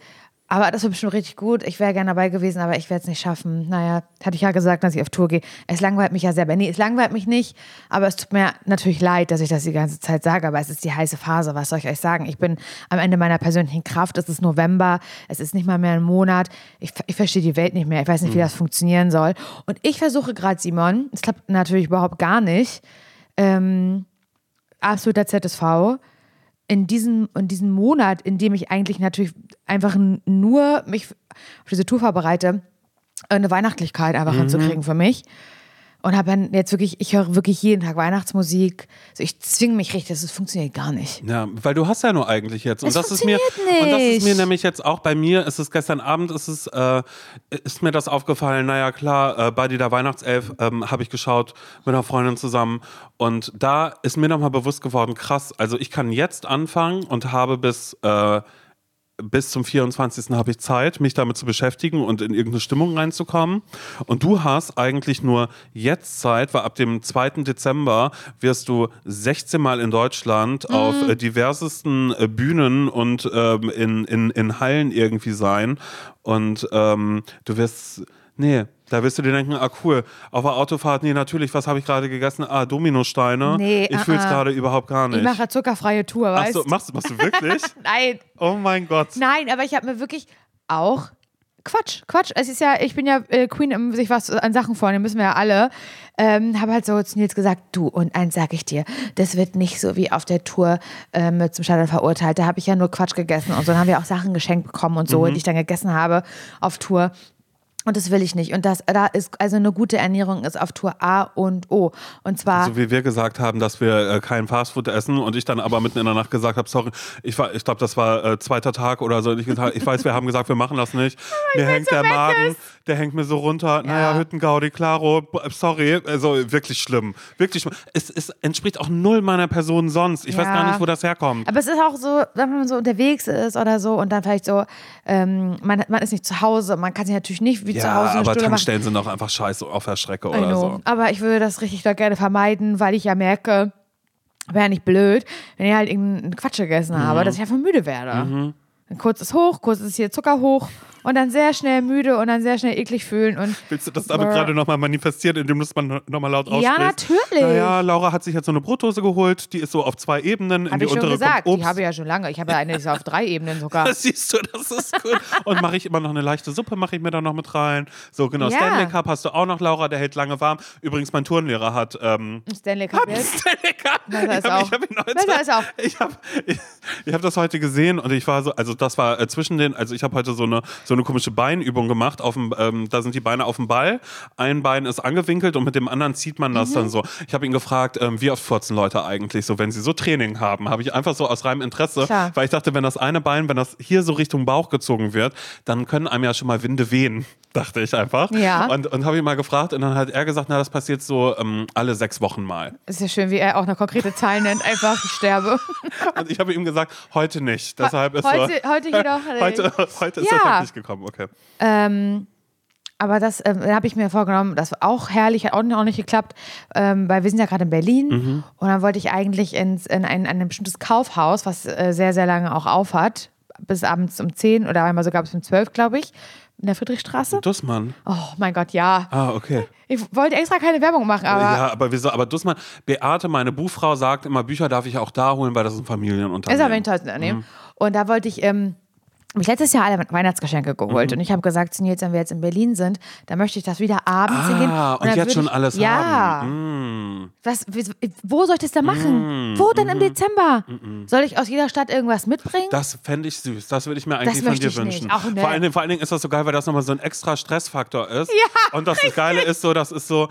Aber das war bestimmt richtig gut. Ich wäre gerne dabei gewesen, aber ich werde es nicht schaffen. Naja, hatte ich ja gesagt, dass ich auf Tour gehe. Es langweilt mich ja selber. Nee, es langweilt mich nicht. Aber es tut mir natürlich leid, dass ich das die ganze Zeit sage. Aber es ist die heiße Phase. Was soll ich euch sagen? Ich bin am Ende meiner persönlichen Kraft. Es ist November. Es ist nicht mal mehr ein Monat. Ich, ich verstehe die Welt nicht mehr. Ich weiß nicht, wie das funktionieren soll. Und ich versuche gerade, Simon, es klappt natürlich überhaupt gar nicht, ähm, absoluter ZSV, in diesem, in diesem Monat, in dem ich eigentlich natürlich einfach nur mich auf diese Tour vorbereite, eine Weihnachtlichkeit einfach hinzukriegen für mich. Und habe dann jetzt wirklich, ich höre wirklich jeden Tag Weihnachtsmusik. Also ich zwinge mich richtig, das funktioniert gar nicht. Ja, weil du hast ja nur eigentlich jetzt. Und Es das ist mir funktioniert und das ist mir nicht. nämlich jetzt auch bei mir, ist es gestern Abend, ist es, äh, ist mir das aufgefallen, naja klar, äh, bei der Weihnachtself ähm, habe ich geschaut mit einer Freundin zusammen. Und da ist mir nochmal bewusst geworden, krass, also ich kann jetzt anfangen und habe bis. Äh, bis zum 24. habe ich Zeit, mich damit zu beschäftigen und in irgendeine Stimmung reinzukommen. Und du hast eigentlich nur jetzt Zeit, weil ab dem 2. Dezember wirst du 16 Mal in Deutschland Mhm. auf äh, diversesten äh, Bühnen und ähm, in, in, in Hallen irgendwie sein. Und ähm, du wirst. Nee, da wirst du dir denken, ah cool, auf der Autofahrt, nee, natürlich, was habe ich gerade gegessen? Ah, Dominosteine. Nee, ich fühle es uh-uh. gerade überhaupt gar nicht. Ich mache zuckerfreie Tour, weißt so, du? machst, machst du wirklich? Nein, oh mein Gott. nein, aber ich habe mir wirklich auch Quatsch, Quatsch. Es ist ja, ich bin ja äh, Queen im sich was an Sachen vornehmen, müssen wir ja alle. Ähm, habe halt so zu Nils gesagt, du, und eins sag ich dir, das wird nicht so wie auf der Tour ähm, zum Scheitern verurteilt. Da habe ich ja nur Quatsch gegessen und so. Dann haben wir auch Sachen geschenkt bekommen und so, die ich dann gegessen habe auf Tour. Und das will ich nicht. Und das, da ist, also eine gute Ernährung ist auf Tour A und O. Und zwar. So wie wir gesagt haben, dass wir äh, kein Fastfood essen und ich dann aber mitten in der Nacht gesagt habe, sorry, ich, war- ich glaube, das war äh, zweiter Tag oder so. Ich, ich weiß, wir haben gesagt, wir machen das nicht. mir hängt der Magen, der hängt mir so runter. Naja, Hüttengaudi, Claro, sorry. Also wirklich schlimm. Wirklich schlimm. Es, es entspricht auch null meiner Person sonst. Ich weiß Ja. gar nicht, wo das herkommt. Aber es ist auch so, wenn man so unterwegs ist oder so und dann vielleicht so, ähm, man, man ist nicht zu Hause, man kann sich natürlich nicht wie zu Ja, Hause eine aber Stunde machen. Tankstellen sind auch einfach scheiße auf der Strecke I oder know. so. Aber ich würde das richtig doll gerne vermeiden, weil ich ja merke, wäre ja nicht blöd, wenn ich halt irgendeinen Quatsch gegessen habe, Mhm. dass ich einfach müde werde. Dann kurz ist hoch, kurz ist hier Zucker hoch und dann sehr schnell müde und dann sehr schnell eklig fühlen und Willst du das aber gerade nochmal manifestieren, indem du es mal nochmal laut aussprichst? Ja, natürlich. Naja, Laura hat sich jetzt so eine Brotdose geholt, die ist so auf zwei Ebenen. in habe die ich schon gesagt, die habe ich ja schon lange. Ich habe ja eine, die ist auf drei Ebenen sogar. Das siehst du, das ist gut. Und mache ich immer noch eine leichte Suppe, mache ich mir da noch mit rein. So, genau. Ja. Stanley Cup hast du auch noch, Laura, der hält lange warm. Übrigens, mein Turnlehrer hat. Ähm, Stanley Cup jetzt. Stanley Cup. Ich ist hab, auch. Besser ist auch. Ich habe ich, ich hab das heute gesehen und ich war so, also das war äh, zwischen den, also ich habe heute so eine, so eine komische Beinübung gemacht. Auf dem, ähm, da sind die Beine auf dem Ball. Ein Bein ist angewinkelt und mit dem anderen zieht man das Mhm. dann so. Ich habe ihn gefragt, ähm, wie oft furzen Leute eigentlich so, wenn sie so Training haben. Habe ich einfach so aus reinem Interesse, Klar. weil ich dachte, wenn das eine Bein, wenn das hier so Richtung Bauch gezogen wird, dann können einem ja schon mal Winde wehen, dachte ich einfach. Ja. Und, und habe ihn mal gefragt und dann hat er gesagt, na, das passiert so ähm, alle sechs Wochen mal. Ist ja schön, wie er auch eine konkrete Zahl nennt, einfach ich sterbe. Und ich habe ihm gesagt, heute nicht. Deshalb ist heute, so, heute jedoch heute, heute ist Ja. das halt nicht gekommen. Okay. Ähm, aber das ähm, habe ich mir vorgenommen, das war auch herrlich, hat auch nicht, auch nicht geklappt, ähm, weil wir sind ja gerade in Berlin Mhm. und dann wollte ich eigentlich ins, in, ein, ein bestimmtes Kaufhaus, was äh, sehr, sehr lange auch auf hat, bis abends um 10 oder einmal sogar bis um 12, glaube ich, in der Friedrichstraße. Dussmann. Oh mein Gott, ja. Ah, okay. Ich wollte extra keine Werbung machen, aber ja, aber wieso? Aber Dussmann, Beate, meine Buchfrau, sagt immer, Bücher darf ich auch da holen, weil das ist ein Familienunternehmen. ist aber ein tolles Unternehmen. Mhm. Und da wollte ich, ähm, hab ich letztes Jahr alle Weihnachtsgeschenke geholt Mhm. und ich habe gesagt, zu Nils, wenn wir jetzt in Berlin sind, dann möchte ich das wieder abends. Ah, und, dann jetzt würde schon ich, alles ja, haben. Mm. Was, wo soll ich das denn machen? Wo denn im Dezember? Soll ich aus jeder Stadt irgendwas mitbringen? Das fände ich süß. Das würde ich mir eigentlich von möchte dir wünschen. Auch ne. vor, allen Dingen, vor allen Dingen ist das so geil, weil das nochmal so ein extra Stressfaktor ist. Ja, Und das Geile ist so, das ist so.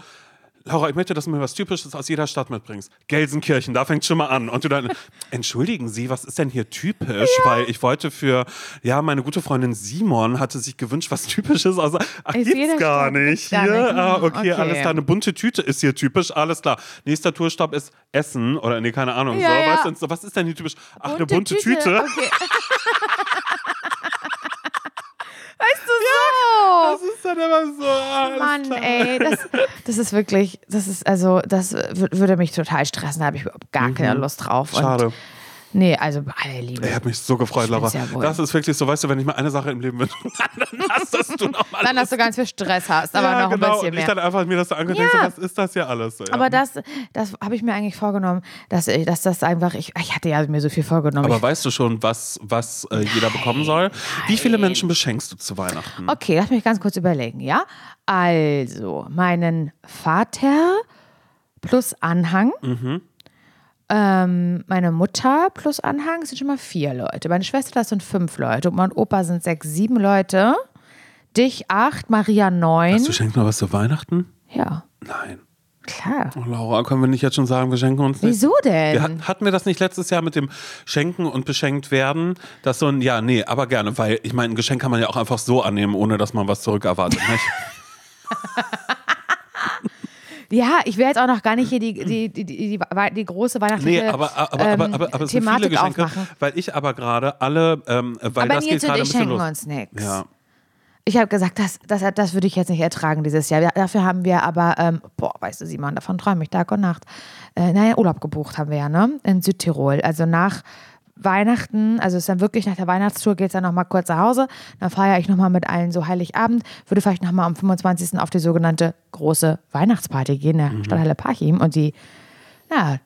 Laura, ich möchte, dass du mir was Typisches aus jeder Stadt mitbringst. Gelsenkirchen, da fängt schon mal an. Und du dann, entschuldigen Sie, was ist denn hier typisch? Weil ich wollte für, ja, meine gute Freundin Simon hatte sich gewünscht, was Typisches aus. Ach, Ist gibt's gar Stadt- nicht gar hier. nicht. Ah, Hm, okay, okay. alles klar. Eine bunte Tüte ist hier typisch, alles klar. Nächster Tourstopp ist Essen oder nee, keine Ahnung. Ja, so, ja. Weißt du, was ist denn hier typisch? Ach, eine bunte Tüte. Okay. weißt du so? Das ist dann immer so. ah, alles Mann, klar. ey, das, das ist wirklich, das ist, also, das wür- würde mich total stressen, da habe ich überhaupt gar keine Lust drauf. Und, Mhm. Schade. Nee, also bei aller Liebe. Ich habe mich so gefreut, Laura. ja das ist wirklich so, weißt du, wenn ich mir eine Sache im Leben wünsche, dann hast das du nochmal. Dann, dass du ganz viel Stress hast, aber ja, noch genau. ein bisschen Und ich mehr. dann einfach mir das so angeguckt Ja. was ist das hier alles? So, ja. Aber das, das habe ich mir eigentlich vorgenommen, dass, ich- dass das einfach, ich, ich hatte ja mir so viel vorgenommen. Aber ich, weißt du schon, was, was äh, jeder bekommen soll? Wie viele Menschen beschenkst du zu Weihnachten? okay, lass mich ganz kurz überlegen, ja? Also, meinen Vater plus Anhang. Mhm. Ähm, meine Mutter plus Anhang sind schon mal vier Leute. Meine Schwester, das sind fünf Leute. Oma und Opa sind sechs, sieben Leute. Dich acht, Maria neun. Hast du schenkst noch was zu Weihnachten? Ja, Nein. klar. Oh, Laura, können wir nicht jetzt schon sagen, wir schenken uns nicht? Wieso denn? Wir hat, hatten wir das nicht letztes Jahr mit dem Schenken und beschenkt werden? Das so ein, ja, nee, aber gerne, weil ich meine, ein Geschenk kann man ja auch einfach so annehmen, ohne dass man was zurückerwartet. Nicht? Ja, ich will jetzt auch noch gar nicht hier die, die, die, die, die, große weihnachtliche Nee, aber, aber, ähm, aber, aber, aber es sind viele Thematik Geschenke, aufmachen. weil ich aber gerade alle, ähm, weil Aber das geht Nils gerade ein bisschen schenken los. uns nichts. Ja. Ich habe gesagt, das, das, das würde ich jetzt nicht ertragen dieses Jahr. Dafür haben wir aber, ähm, boah, weißt du, Simon, davon träume ich Tag und Nacht. Äh, naja, Urlaub gebucht haben wir ja, ne? In Südtirol. Also nach Weihnachten, also ist dann wirklich nach der Weihnachtstour, geht es dann nochmal kurz nach Hause. Dann feiere ich nochmal mit allen so Heiligabend. Würde vielleicht nochmal am 25. auf die sogenannte große Weihnachtsparty gehen, der Mhm. Stadthalle Parchim. Und die, ja,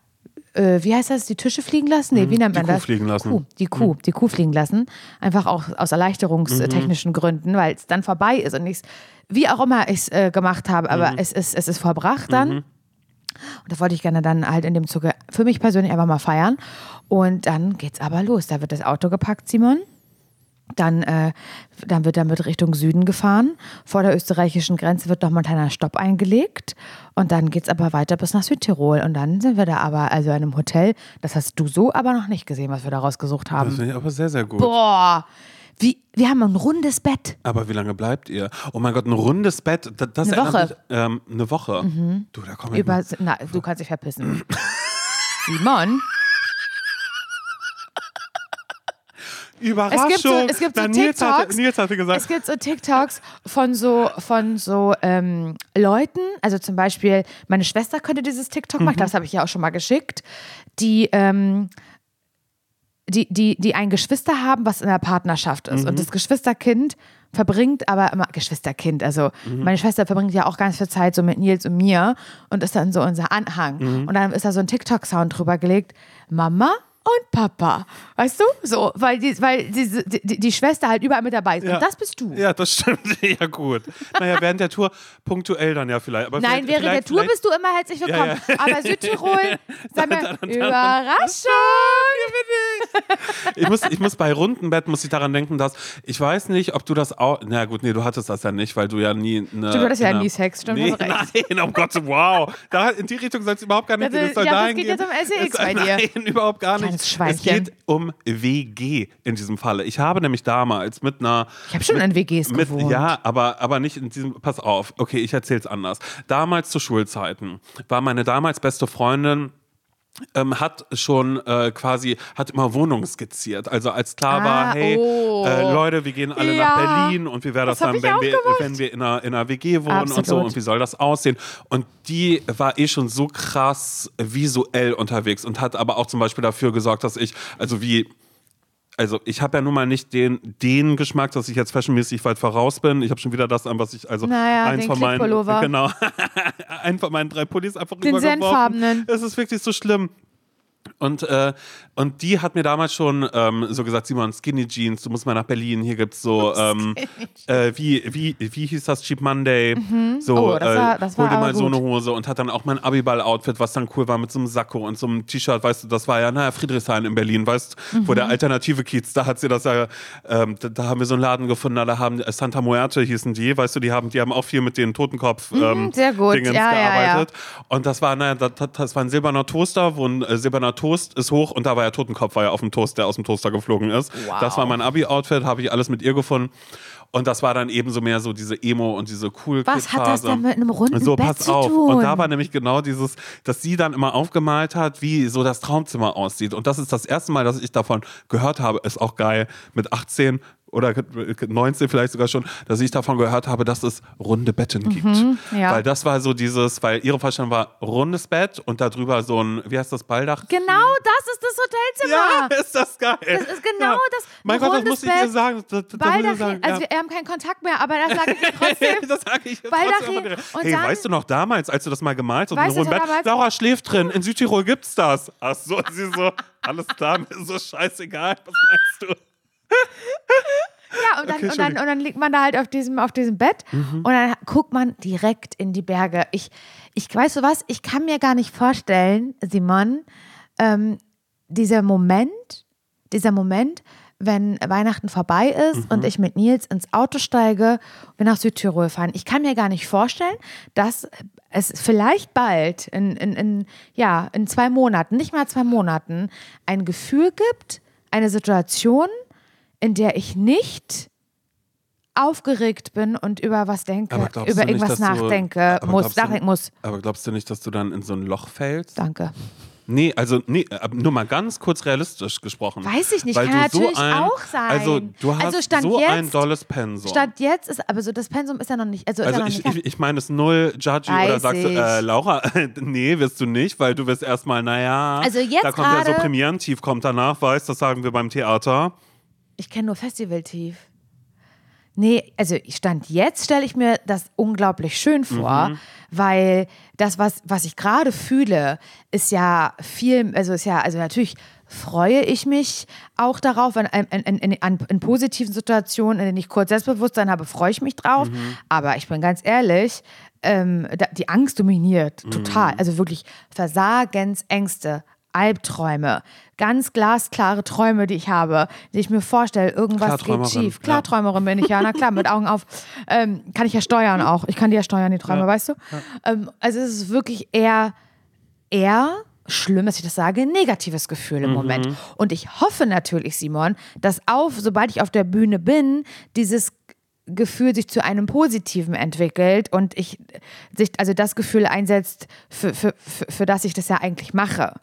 äh, wie heißt das, die Tische fliegen lassen? Nee, wie nennt Mhm. die man Kuh das? fliegen lassen. Mhm. Kuh, die Kuh, die Kuh fliegen lassen. Einfach auch aus erleichterungstechnischen Gründen, weil es dann vorbei ist und ich wie auch immer ich es äh, gemacht habe, aber Mhm. es, ist, es ist vollbracht dann. Und das wollte ich gerne dann halt in dem Zuge für mich persönlich einfach mal feiern. Und dann geht's aber los. Da wird das Auto gepackt, Simon. Dann, äh, dann wird damit Richtung Süden gefahren. Vor der österreichischen Grenze wird nochmal ein kleiner Stopp eingelegt. Und dann geht's aber weiter bis nach Südtirol. Und dann sind wir da aber, also in einem Hotel. Das hast du so aber noch nicht gesehen, was wir da rausgesucht Das haben. finde ich aber sehr, sehr gut. Boah, wie, wir haben ein rundes Bett. Aber wie lange bleibt ihr? Oh mein Gott, ein rundes Bett. Das, das Eine Woche. Mich, ähm, eine Woche. Du, da komme ich Über, na, du kannst dich verpissen. Simon, Überraschung. es gibt so, es gibt so Na, Nils, TikToks. hatte, Nils hatte gesagt, Es gibt so TikToks von so, von so ähm, Leuten, also zum Beispiel, meine Schwester könnte dieses TikTok Mhm. machen, das habe ich ja auch schon mal geschickt, die, ähm, die, die, die ein Geschwister haben, was in der Partnerschaft ist. Mhm. Und das Geschwisterkind verbringt aber immer, Geschwisterkind, also Mhm. meine Schwester verbringt ja auch ganz viel Zeit so mit Nils und mir und ist dann so unser Anhang. Mhm. Und dann ist da so ein TikTok-Sound drüber gelegt, Mama und Papa. Weißt du? So, weil die, weil diese, die, die Schwester halt überall mit dabei ist. Ja. Und das bist du. Ja, das stimmt. Ja, gut. Naja, während der Tour punktuell dann ja vielleicht. Aber Nein, vielleicht, während der vielleicht, Tour vielleicht, bist du immer herzlich willkommen. Ja, Aber Südtirol, sag mal, Überraschung! ich muss, ich muss bei Rundenbett muss ich daran denken, dass ich weiß nicht, ob du das auch. Na gut, nee, du hattest das ja nicht, weil du ja nie. Eine, Stimmt, du hattest ja nie Sex, stimmt, nee. Nein, oh Gott, wow. Da, in die Richtung soll es überhaupt gar nicht Das gehen. ist- Es soll ja, das dahin geht gehen. jetzt um SEX bei dir. Nein, überhaupt gar nicht. Kleines Es Schweinchen. geht um WG in diesem Falle. Ich habe nämlich damals mit einer. Ich habe schon in WGs Mit, gewohnt. ja, aber, aber nicht in diesem. Pass auf, okay, ich erzähl's anders. Damals zu Schulzeiten war meine damals beste Freundin. Ähm, hat schon äh, quasi, hat immer Wohnungen skizziert. Also als klar Ah, war, hey, oh. äh, Leute, wir gehen alle Ja. nach Berlin und wie wäre das, Das dann, wenn wir, gemacht. wenn wir in einer, in einer WG wohnen und so Absolut. und wie soll das aussehen? Und die war eh schon so krass visuell unterwegs und hat aber auch zum Beispiel dafür gesorgt, dass ich, also wie also ich habe ja nun mal nicht den, den Geschmack, dass ich jetzt fashionmäßig weit voraus bin. Ich habe schon wieder das an, was ich, also Naja, eins den von meinen, genau, einen von meinen drei Pullis einfach Den rübergeworfen. senffarbenen. Es ist wirklich so schlimm. Und, äh, und die hat mir damals schon ähm, so gesagt, Simon, Skinny Jeans, du musst mal nach Berlin, hier gibt's so, ähm, äh, wie, wie, wie hieß das, Cheap Monday, so, Oh, das war- äh, das hol war dir mal so gut. eine Hose und hat dann auch mein Abiball-Outfit, was dann cool war, mit so einem Sakko und so einem T-Shirt, weißt du, das war ja, naja, Friedrichshain in Berlin, weißt du, wo Mhm. der alternative Kiez, da hat sie das ja, ähm, da, da haben wir so einen Laden gefunden, da haben äh, Santa Muerte hießen die, weißt du, die haben, die haben auch viel mit den Totenkopf ähm, Mhm, sehr gut. Dingens Ja, ja, ja. gearbeitet. Und das war, naja, das, das- war ein silberner Toaster, wo ein äh, silberner Toast ist hoch und da war ja Totenkopf, war ja auf dem Toast, der aus dem Toaster geflogen ist. Wow. Das war mein Abi-Outfit, habe ich alles mit ihr gefunden. Und das war dann eben so mehr so diese Emo und diese cool Was hat das denn mit einem runden so, Bett pass zu auf. tun? Und da war nämlich genau dieses, dass sie dann immer aufgemalt hat, wie so das Traumzimmer aussieht. Und das ist das erste Mal, dass ich davon gehört habe. Ist auch geil. Mit 18 oder 19 vielleicht sogar schon, dass ich davon gehört habe, dass es runde Betten gibt. Mhm, ja. Weil das war so dieses, weil ihre Vorstellung war rundes Bett und darüber so ein, wie heißt das, Balldach? Genau das ist das Hotelzimmer. Ja, ist das geil. Das ist genau das- Mein ein Gott, das muss ich dir sagen. Das, das Baldachin, sagen. also ja. wir haben keinen Kontakt mehr, aber das sage ich trotzdem. das sage ich trotzdem. Und Hey, dann- weißt du noch damals, als du das mal gemalt hast? Weißt du Bett, damals- Laura schläft drin, in Südtirol gibt's das. Ach so, sie so, alles klar, mir ist so scheißegal, was meinst du? Ja, und dann, Okay, und, dann, und dann liegt man da halt auf diesem, auf diesem Bett Mhm. und dann guckt man direkt in die Berge. Ich, ich weißt du was, ich kann mir gar nicht vorstellen, Simon, ähm, dieser Moment, dieser Moment, wenn Weihnachten vorbei ist Mhm. und ich mit Nils ins Auto steige und wir nach Südtirol fahren. Ich kann mir gar nicht vorstellen, dass es vielleicht bald, in, in, in, ja, in zwei Monaten, nicht mal zwei Monaten, ein Gefühl gibt, eine Situation, in der ich nicht aufgeregt bin und über was denke, über du nicht, irgendwas du- nachdenke, aber muss, glaubst du- nachdenken muss. Aber glaubst du nicht, dass du dann in so ein Loch fällst? Danke. Nee, also nee, nur mal ganz kurz realistisch gesprochen. Weiß ich nicht, Weil kann du so natürlich ein, auch sein. Also du hast Also Stand so ein jetzt- dolles Pensum. Statt jetzt ist, aber so das Pensum ist ja noch nicht, also, also ich, nicht ich, ich meine es null judgy Weiß oder sagst du, äh, Laura, nee, wirst du nicht, weil du wirst erstmal, naja, Also jetzt da kommt ja so Premierentief kommt danach, weißt, das sagen wir beim Theater. Ich kenne nur Festivaltief. Nee, also Stand jetzt stelle ich mir das unglaublich schön vor, Mhm. weil das, was, was ich gerade fühle, ist ja viel, also ist ja, also natürlich freue ich mich auch darauf, wenn in, in, in, positiven Situationen, in denen ich kurz Selbstbewusstsein habe, freue ich mich drauf. Mhm. Aber ich bin ganz ehrlich, ähm, die Angst dominiert Mhm. total. Also wirklich Versagensängste, Albträume, ganz glasklare Träume, die ich habe, die ich mir vorstelle, irgendwas geht Klarträumerin, schief. ja. Klarträumerin bin ich ja, na klar, mit Augen auf. Ähm, kann ich ja steuern auch. Ich kann die ja steuern, die Träume, weißt du? Ähm, also es ist wirklich eher, eher schlimm, dass ich das sage, ein negatives Gefühl im Moment. Und ich hoffe natürlich, Simon, dass auf, sobald ich auf der Bühne bin, dieses Gefühl sich zu einem Positiven entwickelt und ich sich also das Gefühl einsetzt, für, für, für, für das ich das ja eigentlich mache.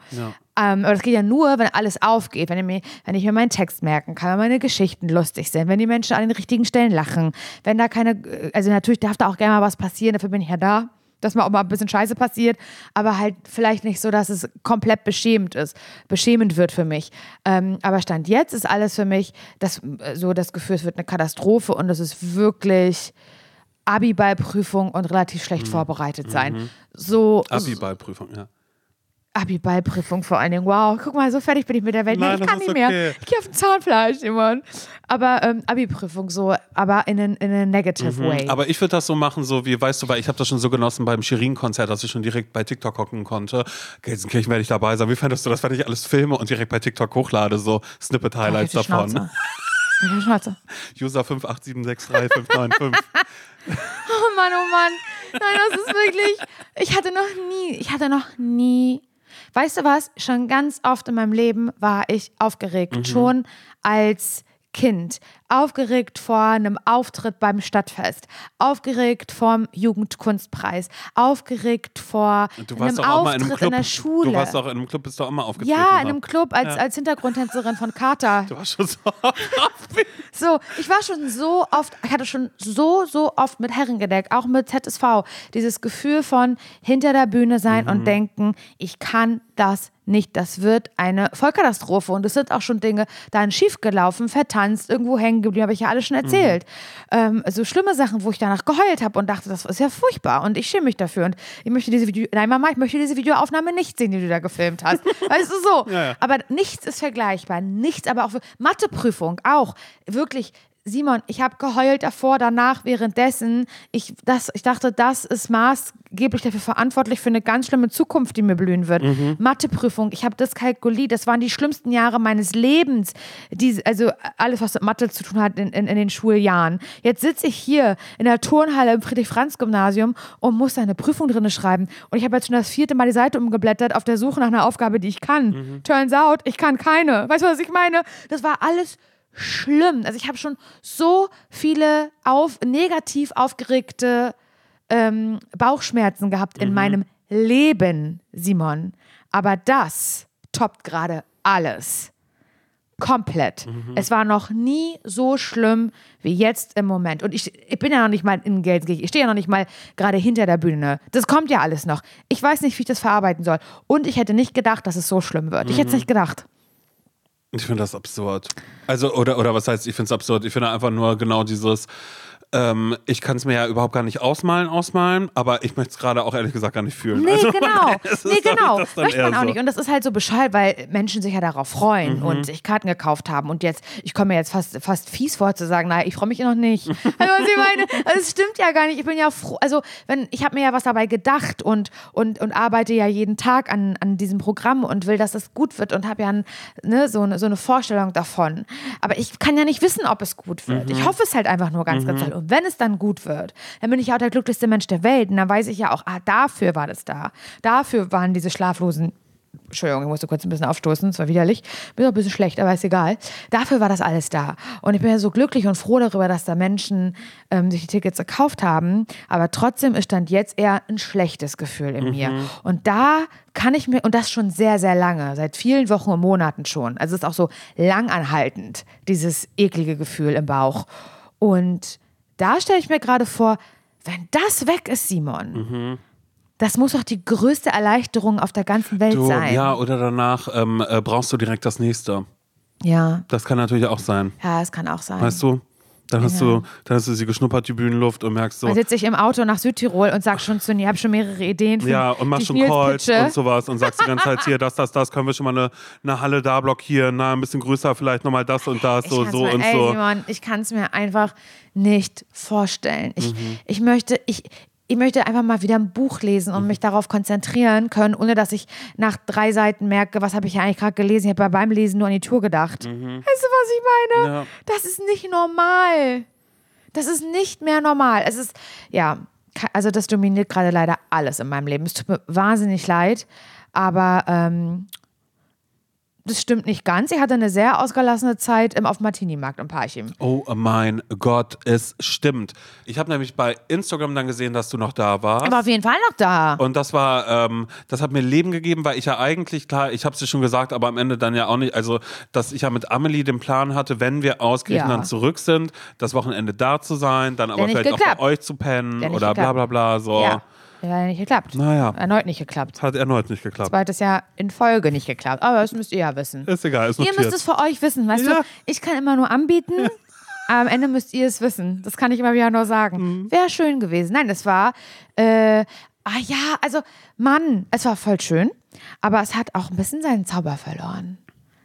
Ähm, aber das geht ja nur, wenn alles aufgeht, wenn ich, mir, wenn ich mir meinen Text merken kann, wenn meine Geschichten lustig sind, wenn die Menschen an den richtigen Stellen lachen, wenn da keine, also natürlich darf da auch gerne mal was passieren, dafür bin ich ja da, dass mal auch mal ein bisschen Scheiße passiert, aber halt vielleicht nicht so, dass es komplett beschämend ist, beschämend wird für mich. Ähm, aber Stand jetzt ist alles für mich das, äh, so das Gefühl, es wird eine Katastrophe und es ist wirklich Abi-Ballprüfung und relativ schlecht vorbereitet sein. So Abi-Ballprüfung, ja. Abi-Ballprüfung vor allen Dingen. Wow, guck mal, so fertig bin ich mit der Welt. Nein, nee, ich kann nicht mehr. okay. Ich gehe auf den Zahnfleisch, Simon. Aber ähm, Abi-Prüfung so, aber in a, in a negative way. Mhm. Aber ich würde das so machen, so wie, weißt du, weil ich habe das schon so genossen beim Shirin-Konzert, dass ich schon direkt bei TikTok gucken konnte. Gelsenkirchen werde ich dabei sein. Wie fändest du das, wenn ich alles filme und direkt bei TikTok hochlade, so Snippet-Highlights die davon? Schnauze. Die Schnauze. User 587635595. Oh Mann, oh Mann. Nein, das ist wirklich. Ich hatte noch nie, ich hatte noch nie. Weißt du was? Schon ganz oft in meinem Leben war ich aufgeregt. Schon als Kind. Aufgeregt vor einem Auftritt beim Stadtfest. Aufgeregt vorm Jugendkunstpreis. Aufgeregt vor Du einem auch in Auftritt Club. in der Schule. Du warst doch in einem Club, bist doch auch mal aufgetreten. ja, in einem Club als, als Hintergrundtänzerin von Carter. Du warst schon so. So, ich war schon so oft, ich hatte schon so, so oft mit Herrengedeck, auch mit ZSV, dieses Gefühl von hinter der Bühne sein Mhm. und denken, ich kann das nicht, das wird eine Vollkatastrophe und es sind auch schon Dinge dann schiefgelaufen, vertanzt, irgendwo hängen geblieben, habe ich ja alles schon erzählt. Ähm, so schlimme Sachen, wo ich danach geheult habe und dachte, das ist ja furchtbar und ich schäme mich dafür und ich möchte diese Video, nein Mama, ich möchte diese Videoaufnahme nicht sehen, die du da gefilmt hast. weißt du so? Ja, ja. Aber nichts ist vergleichbar, nichts, aber auch für Matheprüfung auch wirklich. Simon, ich habe geheult davor, danach, währenddessen. Ich, das, ich dachte, das ist maßgeblich dafür verantwortlich für eine ganz schlimme Zukunft, die mir blühen wird. Matheprüfung, ich habe das kalkuliert, das waren die schlimmsten Jahre meines Lebens. Die, also alles, was mit Mathe zu tun hat in, in, in den Schuljahren. Jetzt sitze ich hier in der Turnhalle im Friedrich-Franz-Gymnasium und muss da eine Prüfung drin schreiben. Und ich habe jetzt schon das vierte Mal die Seite umgeblättert auf der Suche nach einer Aufgabe, die ich kann. Turns out, ich kann keine. Weißt du, was ich meine? Das war alles schlimm. Also ich habe schon so viele auf, negativ aufgeregte ähm, Bauchschmerzen gehabt in meinem Leben, Simon. Aber das toppt gerade alles. Komplett. Es war noch nie so schlimm wie jetzt im Moment. Und ich, ich bin ja noch nicht mal in Gelsenkirchen. Ich stehe ja noch nicht mal gerade hinter der Bühne. Das kommt ja alles noch. Ich weiß nicht, wie ich das verarbeiten soll. Und ich hätte nicht gedacht, dass es so schlimm wird. Ich hätte es nicht gedacht. Ich finde das absurd. Also, oder, oder was heißt, ich finde es absurd? Ich finde einfach nur genau dieses, ähm, ich kann es mir ja überhaupt gar nicht ausmalen, ausmalen, aber ich möchte es gerade auch ehrlich gesagt gar nicht fühlen. Nee, also, genau. Nee, genau. Möchte man auch so. nicht. Und das ist halt so Bescheid, weil Menschen sich ja darauf freuen Mhm. und sich Karten gekauft haben. Und jetzt, ich komme mir jetzt fast, fast fies vor zu sagen, naja, ich freue mich noch nicht. Also, ich meine, also, es stimmt ja gar nicht. Ich bin ja froh. Also, wenn, ich habe mir ja was dabei gedacht und, und, und arbeite ja jeden Tag an, an diesem Programm und will, dass es gut wird und habe ja ne, so, eine, so eine Vorstellung davon. Aber ich kann ja nicht wissen, ob es gut wird. Mhm. Ich hoffe es halt einfach nur ganz, ganz doll. Und wenn es dann gut wird, dann bin ich ja auch der glücklichste Mensch der Welt. Und dann weiß ich ja auch, ah, dafür war das da. Dafür waren diese schlaflosen Entschuldigung, ich musste kurz ein bisschen aufstoßen, es war widerlich. Bin auch ein bisschen schlecht, aber ist egal. Dafür war das alles da. Und ich bin ja so glücklich und froh darüber, dass da Menschen ähm, sich die Tickets gekauft haben. Aber trotzdem ist Stand jetzt eher ein schlechtes Gefühl in mir. Und da kann ich mir, und das schon sehr, sehr lange, seit vielen Wochen und Monaten schon. Also es ist auch so langanhaltend, dieses eklige Gefühl im Bauch. Und da stelle ich mir gerade vor, wenn das weg ist, Simon, das muss doch die größte Erleichterung auf der ganzen Welt Du, sein. ja, oder danach ähm, äh, brauchst du direkt das nächste. Ja, Das kann natürlich auch sein. ja, es kann auch sein. Weißt du? Dann hast du, dann hast du sie geschnuppert, die Bühnenluft und merkst so, Dann sitze ich im Auto nach Südtirol und sag schon zu mir, ich habe schon mehrere Ideen für ja, und machst ich schon Calls und sowas und sagst die ganze Zeit hier, das, das, das, können wir schon mal eine, eine Halle da blockieren, na, ein bisschen größer, vielleicht nochmal das und das, Ich so, so mir, und ey, so. Simon, ich kann es mir einfach nicht vorstellen. Ich, Mhm. ich möchte, ich, ich möchte einfach mal wieder ein Buch lesen Mhm. und mich darauf konzentrieren können, ohne dass ich nach drei Seiten merke, was habe ich ja eigentlich gerade gelesen. Ich habe beim Lesen nur an die Tour gedacht. Weißt du, was ich meine? Mhm. Ja. Das ist nicht normal. Das ist nicht mehr normal. Es ist, ja, also das dominiert gerade leider alles in meinem Leben. Es tut mir wahnsinnig leid, aber ähm, das stimmt nicht ganz. Ich hatte eine sehr ausgelassene Zeit im auf Martini-Markt in Parchim. Oh mein Gott, es stimmt. Ich habe nämlich bei Instagram dann gesehen, dass du noch da warst. Aber auf jeden Fall noch da. Und das war, ähm, das hat mir Leben gegeben, weil ich ja eigentlich, klar, ich habe es dir schon gesagt, aber am Ende dann ja auch nicht, also, dass ich ja mit Amelie den Plan hatte, wenn wir aus Griechenland Ja. zurück sind, das Wochenende da zu sein, dann aber vielleicht auch bei euch zu pennen oder bla geklappt. bla bla, so. Ja, ja nicht geklappt. Naja. Erneut nicht geklappt. Hat erneut nicht geklappt. Zweites Jahr in Folge nicht geklappt. Aber das müsst ihr ja wissen. Ist egal, ist Ihr müsst es für euch wissen, weißt Ja. du? Ich kann immer nur anbieten, aber am Ende müsst ihr es wissen. Das kann ich immer wieder nur sagen. Mhm. Wäre schön gewesen. Nein, es war, äh, ah ja, also, Mann, es war voll schön, aber es hat auch ein bisschen seinen Zauber verloren.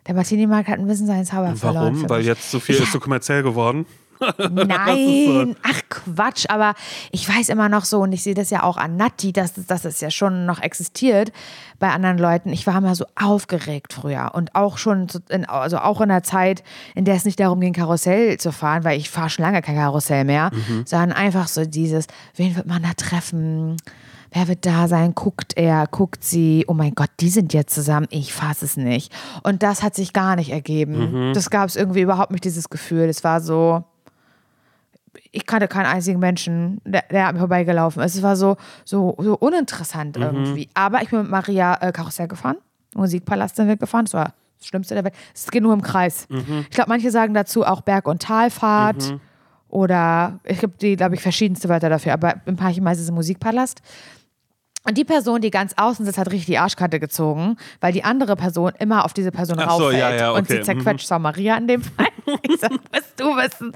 Der Martini-Markt hat ein bisschen seinen Zauber verloren. Warum? Weil jetzt so viel Ja. ist so kommerziell geworden. Nein, ach Quatsch, aber ich weiß immer noch so und ich sehe das ja auch an Natti, dass, dass es ja schon noch existiert bei anderen Leuten. Ich war immer so aufgeregt früher und auch schon, in, also auch in der Zeit, in der es nicht darum ging, Karussell zu fahren, weil ich fahre schon lange kein Karussell mehr, sondern einfach so dieses, wen wird man da treffen? Wer wird da sein? Guckt er, guckt sie? Oh mein Gott, die sind jetzt zusammen. Ich fasse es nicht. Und das hat sich gar nicht ergeben. Das gab es irgendwie überhaupt nicht, dieses Gefühl. Es war so, ich kannte keinen einzigen Menschen, der, der an mir vorbeigelaufen ist. Es war so, so, so uninteressant irgendwie. Aber ich bin mit Maria äh, Karussell gefahren, Musikpalast sind wir gefahren. Das war das Schlimmste der Welt. Es geht nur im Kreis. Ich glaube, manche sagen dazu auch Berg- und Talfahrt. Oder ich gibt die, glaube ich, verschiedenste Wörter dafür. Aber im Parchim heißt es im Musikpalast. Und die Person, die ganz außen sitzt, hat richtig die Arschkarte gezogen, weil die andere Person immer auf diese Person Ach so, rauffällt. ja, ja, Und sie okay, zerquetscht zwar Maria in dem Fall. ich sag, musst du wissen.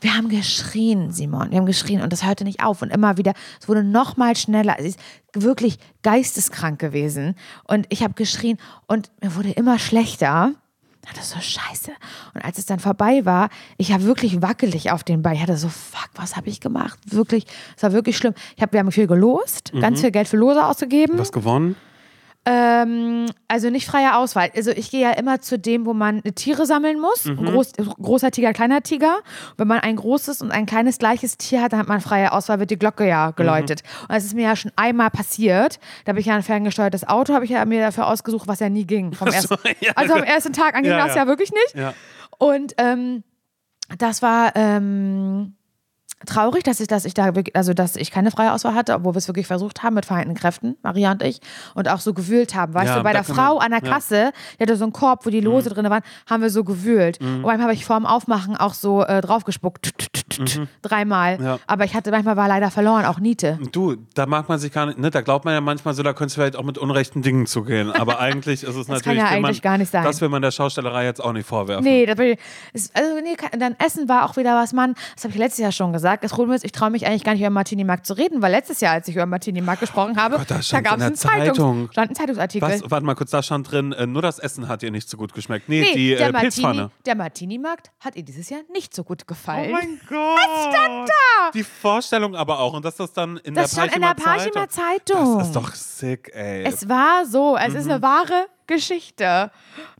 Wir haben geschrien, Simon. Wir haben geschrien und das hörte nicht auf. Und immer wieder, es wurde noch mal schneller. Es ist wirklich geisteskrank gewesen. Und ich habe geschrien und mir wurde immer schlechter. Das ist so scheiße. Und als es dann vorbei war, ich habe wirklich wackelig auf den Beinen. Ich hatte so, fuck, was habe ich gemacht? Wirklich, es war wirklich schlimm. Ich hab, wir haben viel gelost, ganz viel Geld für Lose ausgegeben. Was gewonnen? Ähm, also nicht freie Auswahl. Also ich gehe ja immer zu dem, wo man Tiere sammeln muss. Ein Groß, großer Tiger, kleiner Tiger. Wenn man ein großes und ein kleines gleiches Tier hat, dann hat man freie Auswahl, wird die Glocke ja geläutet. Und das ist mir ja schon einmal passiert. Da habe ich ja ein ferngesteuertes Auto, habe ich ja mir dafür ausgesucht, was ja nie ging. Vom so, ersten, ja. also am ersten Tag anging Ja, das ja. ja wirklich nicht. Und ähm, das war ähm, traurig, dass ich, dass ich da wirklich, also dass ich keine freie Auswahl hatte, obwohl wir es wirklich versucht haben mit vereinten Kräften, Maria und ich, und auch so gewühlt haben. Weißt Ja, du, bei der kann Frau man- an der ja. Kasse, die hatte so einen Korb, wo die Lose drin waren, haben wir so gewühlt. Und manchmal habe ich vorm Aufmachen auch so äh, draufgespuckt. Dreimal. Ja. Aber ich hatte manchmal war leider verloren, auch Niete. Du, da mag man sich gar nicht, ne, da glaubt man ja manchmal so, da könnte es vielleicht auch mit unrechten Dingen zugehen. Aber eigentlich ist es kann natürlich, ja will man, eigentlich gar nicht sein. das will man der Schaustellerei jetzt auch nicht vorwerfen. Nee, das also nee, dann Essen war auch wieder was, Mann. Das habe ich letztes Jahr schon gesagt. Das Problem ist, ich traue mich eigentlich gar nicht über Martini Markt zu reden, weil letztes Jahr, als ich über Martini Markt gesprochen habe, Oh Gott, da da gab es einen Zeitung. stand ein Zeitungsartikel. Was, warte mal kurz, da stand drin, äh, nur das Essen hat dir nicht so gut geschmeckt. Nee, Nee, die der, äh, Martini, Pilzpfanne. der Martini-Markt hat ihr dieses Jahr nicht so gut gefallen. Oh mein Gott. Was stand da? Die Vorstellung aber auch. Und dass das dann in Das der stand in der Parchimer Parchimer Zeitung. Das ist doch sick, ey. es war so, es Mhm. ist eine wahre Geschichte.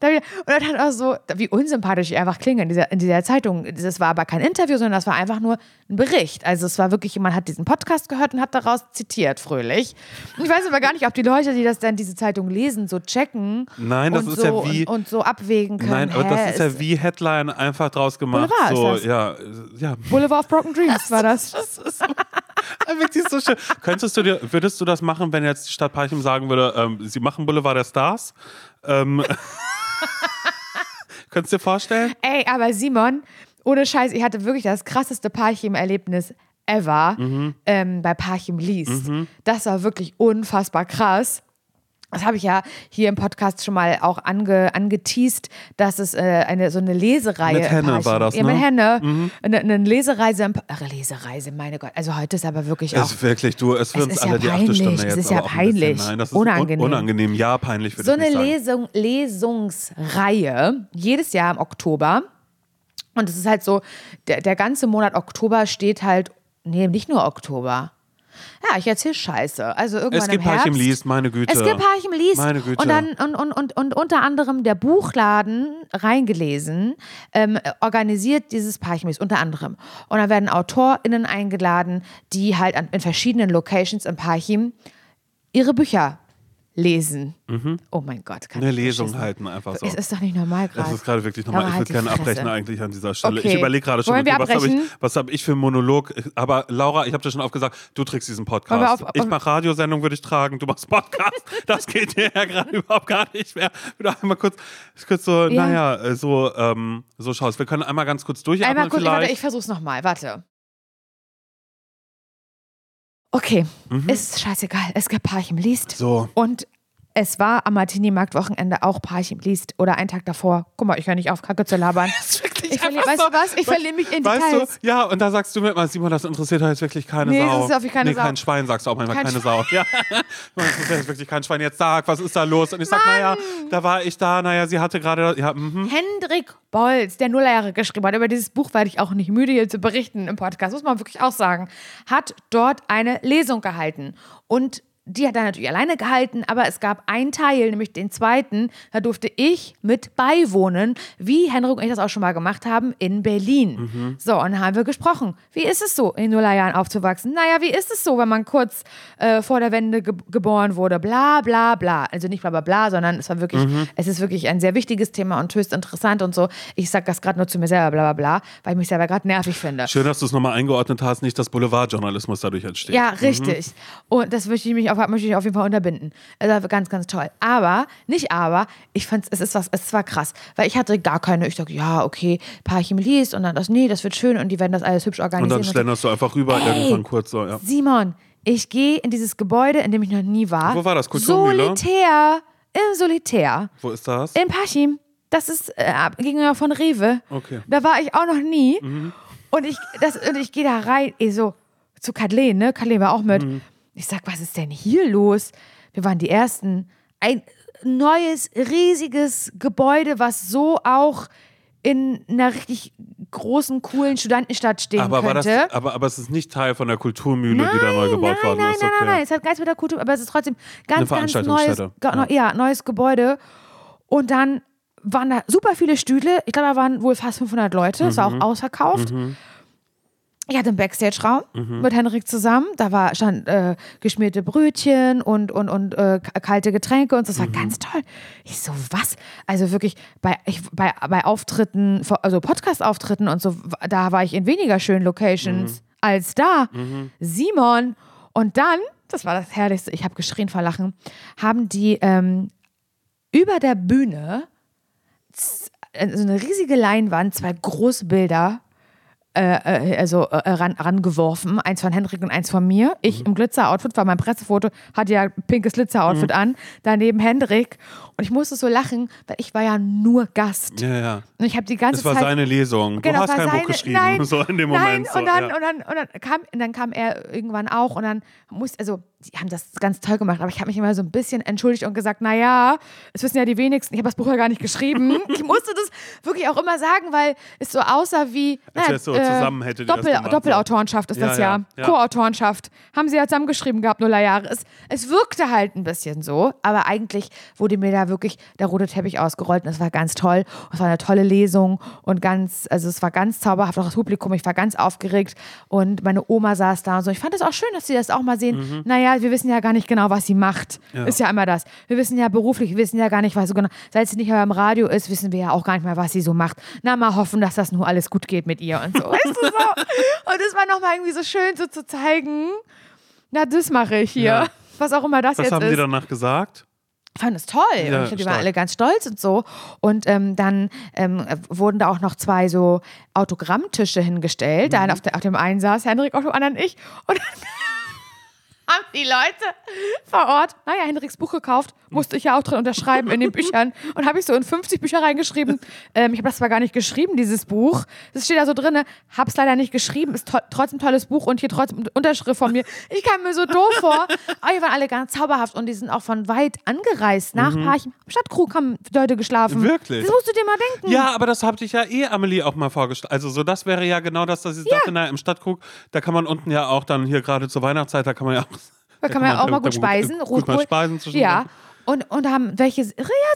Und dann hat auch so, wie unsympathisch ich einfach klinge in dieser, in dieser Zeitung. Das war aber kein Interview, sondern das war einfach nur ein Bericht. Also es war wirklich, jemand hat diesen Podcast gehört und hat daraus zitiert, fröhlich. Ich weiß aber gar nicht, ob die Leute, die das dann diese Zeitung lesen, so checken Nein, das und ist so, ja wie- und, und so abwägen können. Nein, aber das ist ja wie Headline einfach draus gemacht. Boulevard ist so, das. ja, ja. Boulevard of Broken Dreams war das. Wirklich so schön. Könntest du dir, würdest du das machen, wenn jetzt die Stadt Parchim sagen würde, ähm, sie machen Boulevard der Stars? Ähm, könntest du dir vorstellen? Ey, aber Simon, ohne Scheiß, ich hatte wirklich das krasseste Parchim-Erlebnis ever Mhm. ähm, bei Parchim liest. Das war wirklich unfassbar krass. Das habe ich ja hier im Podcast schon mal auch ange, angeteased, dass es äh, eine so eine Lesereihe Mit Henne war das, ja, mit ne? Henne. Eine, eine Lesereise, ach, Lesereise, meine Gott. Also heute ist aber wirklich auch Es ist wirklich, du, es wird uns ist alle ja die achte peinlich, Stunde es jetzt ist ja peinlich, Nein, das ist unangenehm. Un unangenehm. Ja, peinlich so eine. Lesung, Lesungsreihe, jedes Jahr im Oktober. Und es ist halt so, der, der ganze Monat Oktober steht halt, nee, nicht nur Oktober. Ja, ich erzähle Scheiße. Also irgendwann Es gibt im Herbst. Parchim liest, meine Güte. Es gibt Parchim liest. Meine Güte. Und dann und, und, und, und unter anderem der Buchladen reingelesen ähm, organisiert dieses Parchim liest unter anderem. Und dann werden AutorInnen eingeladen, die halt an, in verschiedenen Locations im Parchim ihre Bücher lesen. Oh mein Gott, kann Mhm. Eine ich Lesung beschissen. halten einfach so. Es ist doch nicht normal gerade. Das ist gerade wirklich normal. Laura, Ich halt würde gerne abbrechen eigentlich an dieser Stelle. Okay. Ich überlege gerade schon, okay, was habe ich, was hab ich für einen Monolog? Aber Laura, ich habe dir schon oft gesagt, du trägst diesen Podcast. auf- ich mache Radiosendung, würde ich tragen. Du machst Podcast. Das geht dir ja gerade überhaupt gar nicht mehr. Wieder einmal kurz, kurz so, Ja. naja, äh, so, ähm, so schaust. Wir können einmal ganz kurz durchatmen Einmal kurz, vielleicht. warte, ich versuch's nochmal. Warte. Okay, ist scheißegal. Es gibt Parchim liest. Mhm. So. Und es war am Martini-Markt-Wochenende auch Parchim liest. Oder einen Tag davor. Guck mal, ich höre nicht auf, Kacke zu labern. Das ist wirklich Ich verliere, weißt du was? Ich verliere mich in Weißt Details. du, ja, und da sagst du mir immer, Simon, das interessiert jetzt wirklich keine Nee, Sau. das ist auf keine nee, Sau. kein Schwein, sagst du auch manchmal, Kein keine Sau. Ja, das interessiert wirklich kein Schwein. Jetzt sag, was ist da los? Und ich sag, naja, da war ich da, naja, sie hatte gerade, ja, mhm. Hendrik Bolz, der Nullerjahre geschrieben hat, über dieses Buch werde ich auch nicht müde, hier zu berichten im Podcast, muss man wirklich auch sagen, hat dort eine Lesung gehalten. Und die hat er natürlich alleine gehalten, aber es gab einen Teil, nämlich den zweiten, da durfte ich mit beiwohnen, wie Henrik und ich das auch schon mal gemacht haben, in Berlin. So, und dann haben wir gesprochen. Wie ist es so, in den Nullerjahren aufzuwachsen? Naja, wie ist es so, wenn man kurz äh, vor der Wende ge geboren wurde? Bla, bla, bla. Also nicht bla, bla, bla, sondern es war wirklich, es ist wirklich ein sehr wichtiges Thema und höchst interessant und so. Ich sag das gerade nur zu mir selber, bla, bla, bla, weil ich mich selber gerade nervig finde. Schön, dass du es nochmal eingeordnet hast, nicht, dass Boulevardjournalismus dadurch entsteht. Ja, richtig. Und das möchte ich mich auf, möchte ich auf jeden Fall unterbinden. Das war ganz, ganz toll. Aber, nicht aber, ich fand es ist was, es war krass. Weil ich hatte gar keine, ich dachte, ja, okay, Parchim liest und dann das, nee, das wird schön und die werden das alles hübsch Und organisieren. dann und so. schlenderst du einfach rüber, Ey. irgendwann kurz so, ja. Simon, ich gehe in dieses Gebäude, in dem ich noch nie war. Wo war das? Kulturmühle? Solitär. Im Solitär. Wo ist das? In Parchim. Das ist äh, gegenüber von Rewe. Okay. Da war ich auch noch nie. Und ich, das, und ich gehe da rein, eh so, zu Kathleen, ne? Kathleen war auch mit. Ich sag, was ist denn hier los? Wir waren die Ersten. Ein neues, riesiges Gebäude, was so auch in einer richtig großen, coolen Studentenstadt stehen Aber, könnte. das, aber, aber es ist nicht Teil von der Kulturmühle, die da neu gebaut nein, worden nein, ist. Nein, okay. nein, nein, es hat gar nichts mit der Kultur, aber es ist trotzdem ganz, ganz neues, neu- ja, neues Gebäude. Und dann waren da super viele Stühle. Ich glaube, da waren wohl fast 500 Leute. Es Mhm. war auch ausverkauft. Ich hatte einen Backstage-Raum Mhm. mit Henrik zusammen. Da war stand äh, geschmierte Brötchen und, und, und äh, kalte Getränke und so. das Mhm. war ganz toll. Ich so, was? Also wirklich bei, ich, bei, bei Auftritten, also Podcast-Auftritten und so, da war ich in weniger schönen Locations Mhm. als da. Simon. Und dann, das war das Herrlichste, ich habe geschrien vor Lachen, haben die ähm, über der Bühne äh, so eine riesige Leinwand, zwei große Bilder äh, äh, also äh, ran, rangeworfen. Eins von Henrik und eins von mir. Ich Mhm. im Glitzer-Outfit, weil mein Pressefoto hatte ja ein pinkes Glitzer-Outfit Mhm. an. Daneben Hendrik. Und ich musste so lachen, weil ich war ja nur Gast. Ja, ja. Und ich habe die ganze Das war Zeit. seine Lesung. Genau, du hast kein seine, Buch geschrieben. Nein, so in dem nein, Moment. so, und, dann, ja. und, dann, und, dann kam, und dann kam er irgendwann auch und dann musste, also die haben das ganz toll gemacht, aber ich habe mich immer so ein bisschen entschuldigt und gesagt, naja, es wissen ja die wenigsten, ich habe das Buch ja gar nicht geschrieben. ich musste das wirklich auch immer sagen, weil es so aussah wie Als naja, so zusammen hättet ihr das Doppel, gemacht, Doppelautorenschaft ist das ja. ja, ja. Co-Autorenschaft. Haben sie ja zusammengeschrieben gehabt, Nullerjahre. Es, es wirkte halt ein bisschen so, aber eigentlich wurde mir da wirklich der rote Teppich ausgerollt und es war ganz toll. Es war eine tolle Lesung und ganz, also es war ganz zauberhaft, auch das Publikum. Ich war ganz aufgeregt und meine Oma saß da und so. Ich fand es auch schön, dass sie das auch mal sehen. Mhm. Naja, wir wissen ja gar nicht genau, was sie macht. Ist ja immer das. Wir wissen ja beruflich, wir wissen ja gar nicht, was so genau. Seit sie nicht mehr im Radio ist, wissen wir ja auch gar nicht mehr, was sie so macht. Na, mal hoffen, dass das nur alles gut geht mit ihr und so. Weißt du so? Und es war nochmal irgendwie so schön, so zu zeigen, na, das mache ich hier. Ja. Was auch immer das Was jetzt haben ist. die danach gesagt? Fand es toll. Ja, und die waren alle ganz stolz und so. Und ähm, dann ähm, wurden da auch noch zwei so Autogrammtische hingestellt. Der eine auf, der, auf dem einen saß Henrik, auf dem anderen ich. Und dann haben die Leute vor Ort, naja, Henriks Buch gekauft, musste ich ja auch drin unterschreiben in den Büchern. Und habe ich so in 50 Bücher reingeschrieben. Ähm, ich habe das zwar gar nicht geschrieben, dieses Buch. Das steht da so drin, hab's leider nicht geschrieben, ist to trotzdem tolles Buch und hier trotzdem Unterschrift von mir. Ich kam mir so doof vor. Aber die waren alle ganz zauberhaft und die sind auch von weit angereist. Nach Parchim, am Stadtkrug haben Leute geschlafen. Wirklich? Das musst du dir mal denken. Ja, aber das habt ich ja eh Amelie auch mal vorgestellt. Also so, das wäre ja genau das, dass ich dachte, na, im Stadtkrug, da kann man unten ja auch dann hier gerade zur Weihnachtszeit, da kann man ja auch. Da kann man ja auch mal gut speisen. Gut mal speisen zwischendurch. Ja. Und, und haben welche, ja,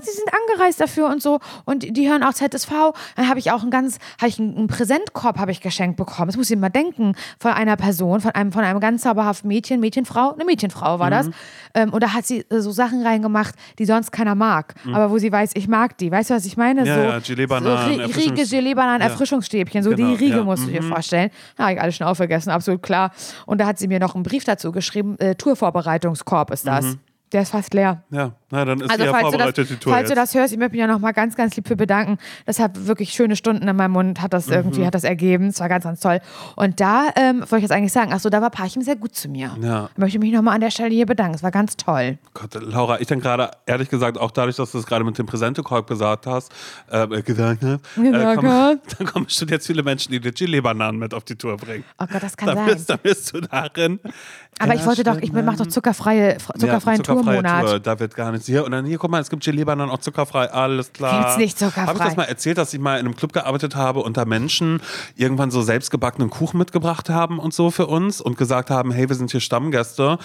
sie sind angereist dafür und so. Und die hören auch ZSV. Dann habe ich auch einen ganz, habe ich einen, einen Präsentkorb habe ich geschenkt bekommen. Das muss ich mal denken. Von einer Person, von einem, von einem ganz zauberhaften Mädchen, Mädchenfrau, eine Mädchenfrau war Mhm. das. Ähm, und da hat sie äh, so Sachen reingemacht, die sonst keiner mag. Aber wo sie weiß, ich mag die. Weißt du, was ich meine? Mhm. Ja, so, ja, Gelee-Bananen, so Erfrischungs- Riege, Gelee-Bananen, Ja. Erfrischungsstäbchen. So Genau, die Riege ja. musst du dir Mhm. vorstellen. Habe ich alles schon aufgegessen, absolut klar. Und da hat sie mir noch einen Brief dazu geschrieben. Äh, Tourvorbereitungskorb ist das. Der ist fast leer. Ja, na, dann ist Also falls, du das, vorbereitet, die Tour falls du das hörst, ich möchte mich ja noch mal ganz, ganz lieb für bedanken. Das hat wirklich schöne Stunden in meinem Mund, hat das Mhm. irgendwie, hat das ergeben. Es war ganz, ganz toll. Und da ähm, wollte ich jetzt eigentlich sagen, ach so, da war Parchim sehr gut zu mir. Ja. Ich möchte mich noch mal an der Stelle hier bedanken. Es war ganz toll. Gott, Laura, ich dann gerade, ehrlich gesagt, auch dadurch, dass du es gerade mit dem Präsentekorb gesagt hast, äh, gesagt hast, äh, kommen, dann kommen schon jetzt viele Menschen, die dir Chili-Bananen mit auf die Tour bringen. Oh Gott, das kann Da sein. bist, da bist du darin. Aber ich wollte doch, ich mache doch zuckerfreie, zuckerfreien ja, zuckerfreie Tourmonat. Tour, da wird gar nichts hier. Und dann hier, guck mal, es gibt Gelee-Bananen auch zuckerfrei, alles klar. Gibt's nicht zuckerfrei. Habe ich das mal erzählt, dass ich mal in einem Club gearbeitet habe und da Menschen irgendwann so selbstgebackenen Kuchen mitgebracht haben und so für uns und gesagt haben, hey, wir sind hier Stammgäste.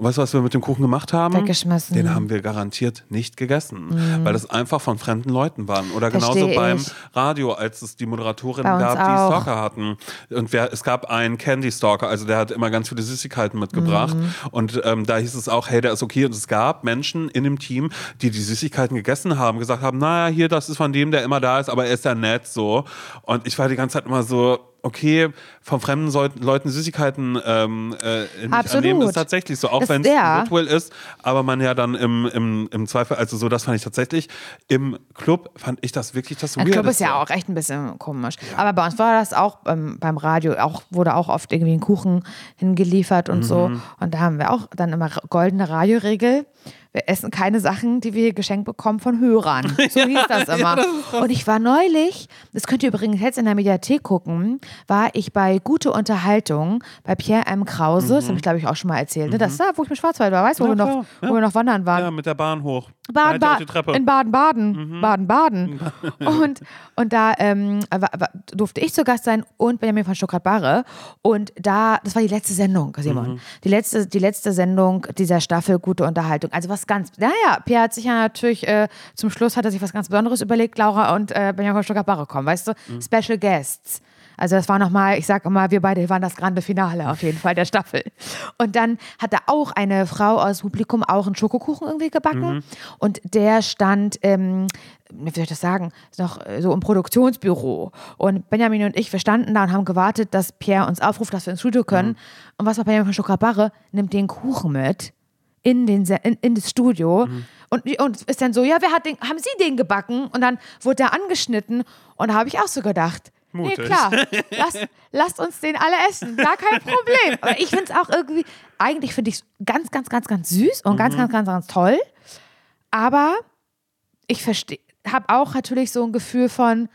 Weißt du, was wir mit dem Kuchen gemacht haben? Weggeschmissen. Den haben wir garantiert nicht gegessen, weil das einfach von fremden Leuten waren. Oder genauso Versteh beim ich. Radio, als es die uns gab, die auch. Stalker hatten. Und wer, es gab einen Candy Stalker, also der hat immer ganz viele Süßigkeiten mitgebracht. Mhm. Und ähm, da hieß es auch, hey, der ist okay. Und es gab Menschen in dem Team, die die Süßigkeiten gegessen haben, gesagt haben, naja, hier, das ist von dem, der immer da ist, aber er ist ja nett so. Und ich war die ganze Zeit immer so, okay, von fremden Leuten Süßigkeiten ähm, äh, annehmen, ist tatsächlich so, auch wenn es ja. Goodwill ist, aber man ja dann im, im, im Zweifel, also so, das fand ich tatsächlich, im Club fand ich das wirklich das Ein Club ist ja auch echt ein bisschen komisch. Aber bei uns war das auch ähm, beim Radio, auch, wurde auch oft irgendwie ein Kuchen hingeliefert und so. Mhm. Und da haben wir auch dann immer goldene Radioregel. Wir essen keine Sachen, die wir geschenkt bekommen von Hörern. So hieß das immer. und ich war neulich, das könnt ihr übrigens jetzt in der Mediathek gucken, war ich bei Gute Unterhaltung bei Pierre M. Krause, das habe ich glaube ich auch schon mal erzählt, ne? das ist da, wo ich mit Schwarzwald war, weißt du, wo, Ja, wir noch, ja. wo wir noch wandern waren. Ja, mit der Bahn hoch. Baden. Baden, in Baden-Baden. Baden-Baden. Und, und da ähm, durfte ich zu Gast sein und Benjamin von Stuttgart-Barre. Und da, das war die letzte Sendung, Simon. Die, letzte, die letzte Sendung dieser Staffel Gute Unterhaltung. Also was ganz, naja, Pierre hat sich ja natürlich, äh, zum Schluss hat er sich was ganz Besonderes überlegt, Laura und äh, Benjamin von Stuttgart-Barre kommen, weißt du? Special Guests. Also das war nochmal, ich sag immer, wir beide waren das grande Finale auf jeden Fall der Staffel. Und dann hat da auch eine Frau aus Publikum auch einen Schokokuchen irgendwie gebacken. Und der stand, ähm, wie soll ich das sagen, noch äh, so im Produktionsbüro. Und Benjamin und ich, wir standen da und haben gewartet, dass Pierre uns aufruft, dass wir ins Studio können. Und was war Benjamin von Schokobarre? Nimmt den Kuchen mit in, den, in, in das Studio und, und ist dann so, ja, wer hat den, haben Sie den gebacken? Und dann wurde der angeschnitten und da habe ich auch so gedacht, nee, Mutig. klar, lass, lasst uns den alle essen, gar kein Problem. Aber ich finde es auch irgendwie, eigentlich finde ich es ganz, ganz, ganz, ganz süß und ganz, ganz, ganz, ganz toll, aber ich verstehe, habe auch natürlich so ein Gefühl von,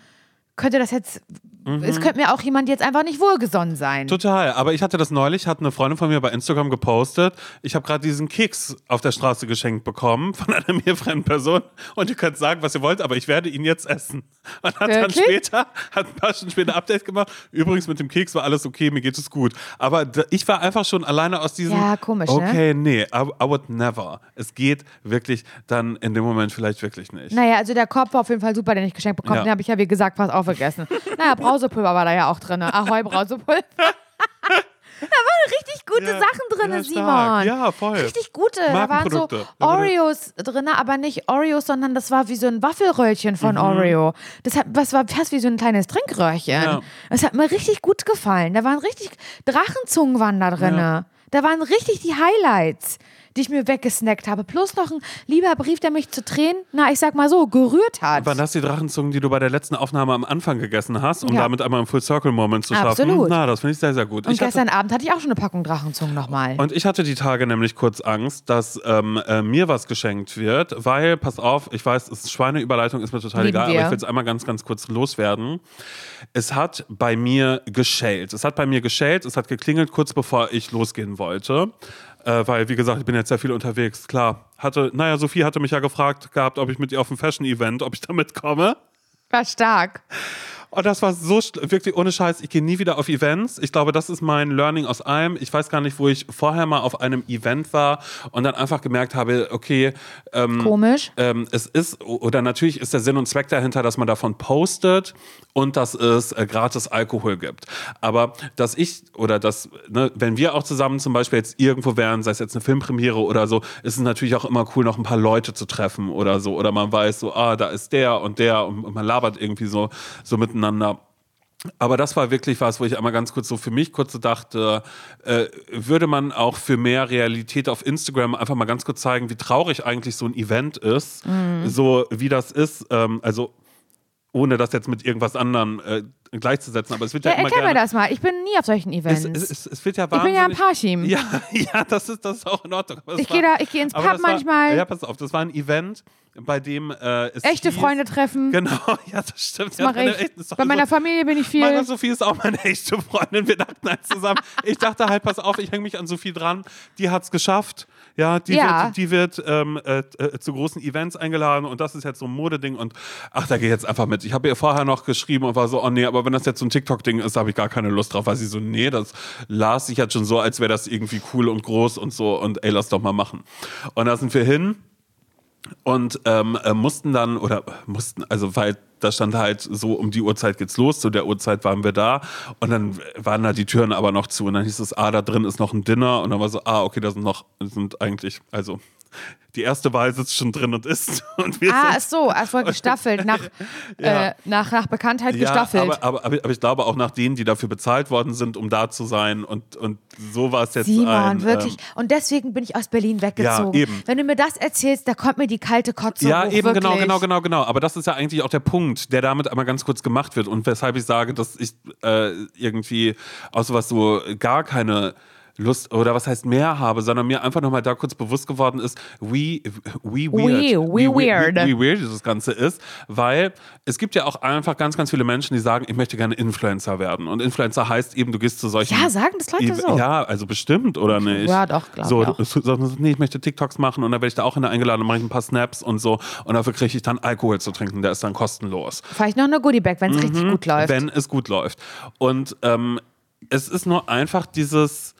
könnte das jetzt, es könnte mir auch jemand jetzt einfach nicht wohlgesonnen sein. Total, aber ich hatte das neulich, hat eine Freundin von mir bei Instagram gepostet. Ich habe gerade diesen Keks auf der Straße geschenkt bekommen von einer mir fremden Person und ihr könnt sagen, was ihr wollt, aber ich werde ihn jetzt essen. Und hat dann Wirklich? später, hat ein paar Stunden später Update gemacht. Übrigens mit dem Keks war alles okay, mir geht es gut. Aber ich war einfach schon alleine aus diesem. Ja, komisch, ne? Okay, nee, I, I would never. Es geht wirklich dann in dem Moment vielleicht wirklich nicht. Naja, also der Korb war auf jeden Fall super, den ich geschenkt bekommen. Ja. Den habe ich ja, wie gesagt, fast aufgegessen. naja, Brausepulver war da ja auch drin. Ahoi, Brausepulver. da waren richtig gute Ja, Sachen drin, ja, Simon. Ja, voll. Richtig gute. Da waren so. Oreos drin, aber nicht Oreos, sondern das war wie so ein Waffelröllchen von Oreo. Das, hat, das war fast wie so ein kleines Trinkröhrchen. Mhm. Ja. Das hat mir richtig gut gefallen. Da waren richtig, Drachenzungen waren da drin. Da waren richtig die Highlights, die ich mir weggesnackt habe. Plus noch ein lieber Brief, der mich zu Tränen, na, ich sag mal so, gerührt hat. Waren das die Drachenzungen, die du bei der letzten Aufnahme am Anfang gegessen hast, um Ja. damit einmal einen Full-Circle-Moment zu schaffen? Absolut. Na, das finde ich sehr, sehr gut. Und ich hatte, gestern Abend hatte ich auch schon eine Packung Drachenzungen nochmal. und ich hatte die Tage nämlich kurz Angst, dass ähm, äh, mir was geschenkt wird, weil, pass auf, ich weiß, es ist Schweineüberleitung ist mir total Lieben egal, wir. aber ich will es einmal ganz, ganz kurz loswerden. Es hat bei mir geschellt. Es hat bei mir geschellt, es hat geklingelt, kurz bevor ich losgehen wollte. Äh, weil, wie gesagt, ich bin jetzt sehr viel unterwegs. Klar, hatte, naja, Sophie hatte mich ja gefragt gehabt, ob ich mit ihr auf ein Fashion-Event, ob ich da mitkomme. War stark. Oh, das war so wirklich ohne Scheiß. Ich gehe nie wieder auf Events. Ich glaube, das ist mein Learning aus allem. Ich weiß gar nicht, wo ich vorher mal auf einem Event war und dann einfach gemerkt habe, okay, ähm, Komisch. ähm, es ist, oder natürlich ist der Sinn und Zweck dahinter, dass man davon postet und dass es äh, gratis Alkohol gibt. Aber dass ich, oder dass, ne, wenn wir auch zusammen zum Beispiel jetzt irgendwo wären, sei es jetzt eine Filmpremiere oder so, ist es natürlich auch immer cool, noch ein paar Leute zu treffen oder so. Oder man weiß so, ah, da ist der und der und, und man labert irgendwie so, so miteinander. Aber das war wirklich was, wo ich einmal ganz kurz so für mich kurz so dachte, äh, würde man auch für mehr Realität auf Instagram einfach mal ganz kurz zeigen, wie traurig eigentlich so ein Event ist, so wie das ist, ähm, also ohne das jetzt mit irgendwas anderem äh, gleichzusetzen, aber es wird ja, Ja, immer erklär mir gerne... das mal. Ich bin nie auf solchen Events. Es, es, es, es wird ja ich bin ja ein wahnsinnig- Parchim. ja, ja, das ist, das ist auch in Ordnung. Ich gehe da- ich gehe ins Pub das war, manchmal. Ja, pass auf, das war ein Event, bei dem äh, es Echte hieß- Freunde treffen. Genau, ja, das stimmt. Das ja, meine ich. echten- das Bei meiner so- Familie bin ich viel. Meine Sophie ist auch meine echte Freundin. Wir dachten halt zusammen. Ich dachte halt, pass auf, ich hänge mich an Sophie dran. Die hat's geschafft. Ja, die Ja. wird, die wird ähm, äh, äh, zu großen Events eingeladen und das ist jetzt so ein Modeding und ach, da gehe ich jetzt einfach mit. Ich habe ihr vorher noch geschrieben und war so, oh nee, aber wenn das jetzt so ein TikTok-Ding ist, habe ich gar keine Lust drauf. Weil sie so, nee, das las sich jetzt schon so, als wäre das irgendwie cool und groß und so und ey, lass doch mal machen. Und da sind wir hin und ähm, äh, mussten dann oder mussten also weil da stand halt so um die Uhrzeit geht's los zu der Uhrzeit waren wir da. Und dann waren da die Türen aber noch zu. Und dann hieß es ah da drin ist noch ein Dinner. Und dann war so ah okay da sind noch sind eigentlich also die erste Wahl sitzt schon drin und isst und wir Ah, sind so, es war gestaffelt, nach, Ja. äh, nach, nach Bekanntheit ja, gestaffelt. aber, aber, aber, ich glaube auch nach denen, die dafür bezahlt worden sind, um da zu sein und, und so war es jetzt Simon, ein, wirklich. Ähm, Und deswegen bin ich aus Berlin weggezogen. Ja, eben. Wenn du mir das erzählst, da kommt mir die kalte Kotze Ja, hoch, eben, wirklich. genau, genau, genau, genau. Aber das ist ja eigentlich auch der Punkt, der damit einmal ganz kurz gemacht wird und weshalb ich sage, dass ich äh, irgendwie aus sowas so gar keine Lust oder was heißt mehr habe, sondern mir einfach nochmal da kurz bewusst geworden ist, wie, wie weird, We- we weird. Wie, wie weird das Ganze ist, weil es gibt ja auch einfach ganz, ganz viele Menschen, die sagen, ich möchte gerne Influencer werden. Und Influencer heißt eben, du gehst zu solchen. Ja, sagen das Leute so? Ja, also bestimmt, oder nicht? Ja, doch, glaub so, ich so, so, nee, ich möchte TikToks machen und dann werde ich da auch hin eingeladen und mache ich ein paar Snaps und so. Und dafür kriege ich dann Alkohol zu trinken, der ist dann kostenlos. Vielleicht noch eine Goodie-Bag, wenn es richtig gut läuft. Mhm. Wenn es gut läuft. Und ähm, es ist nur einfach dieses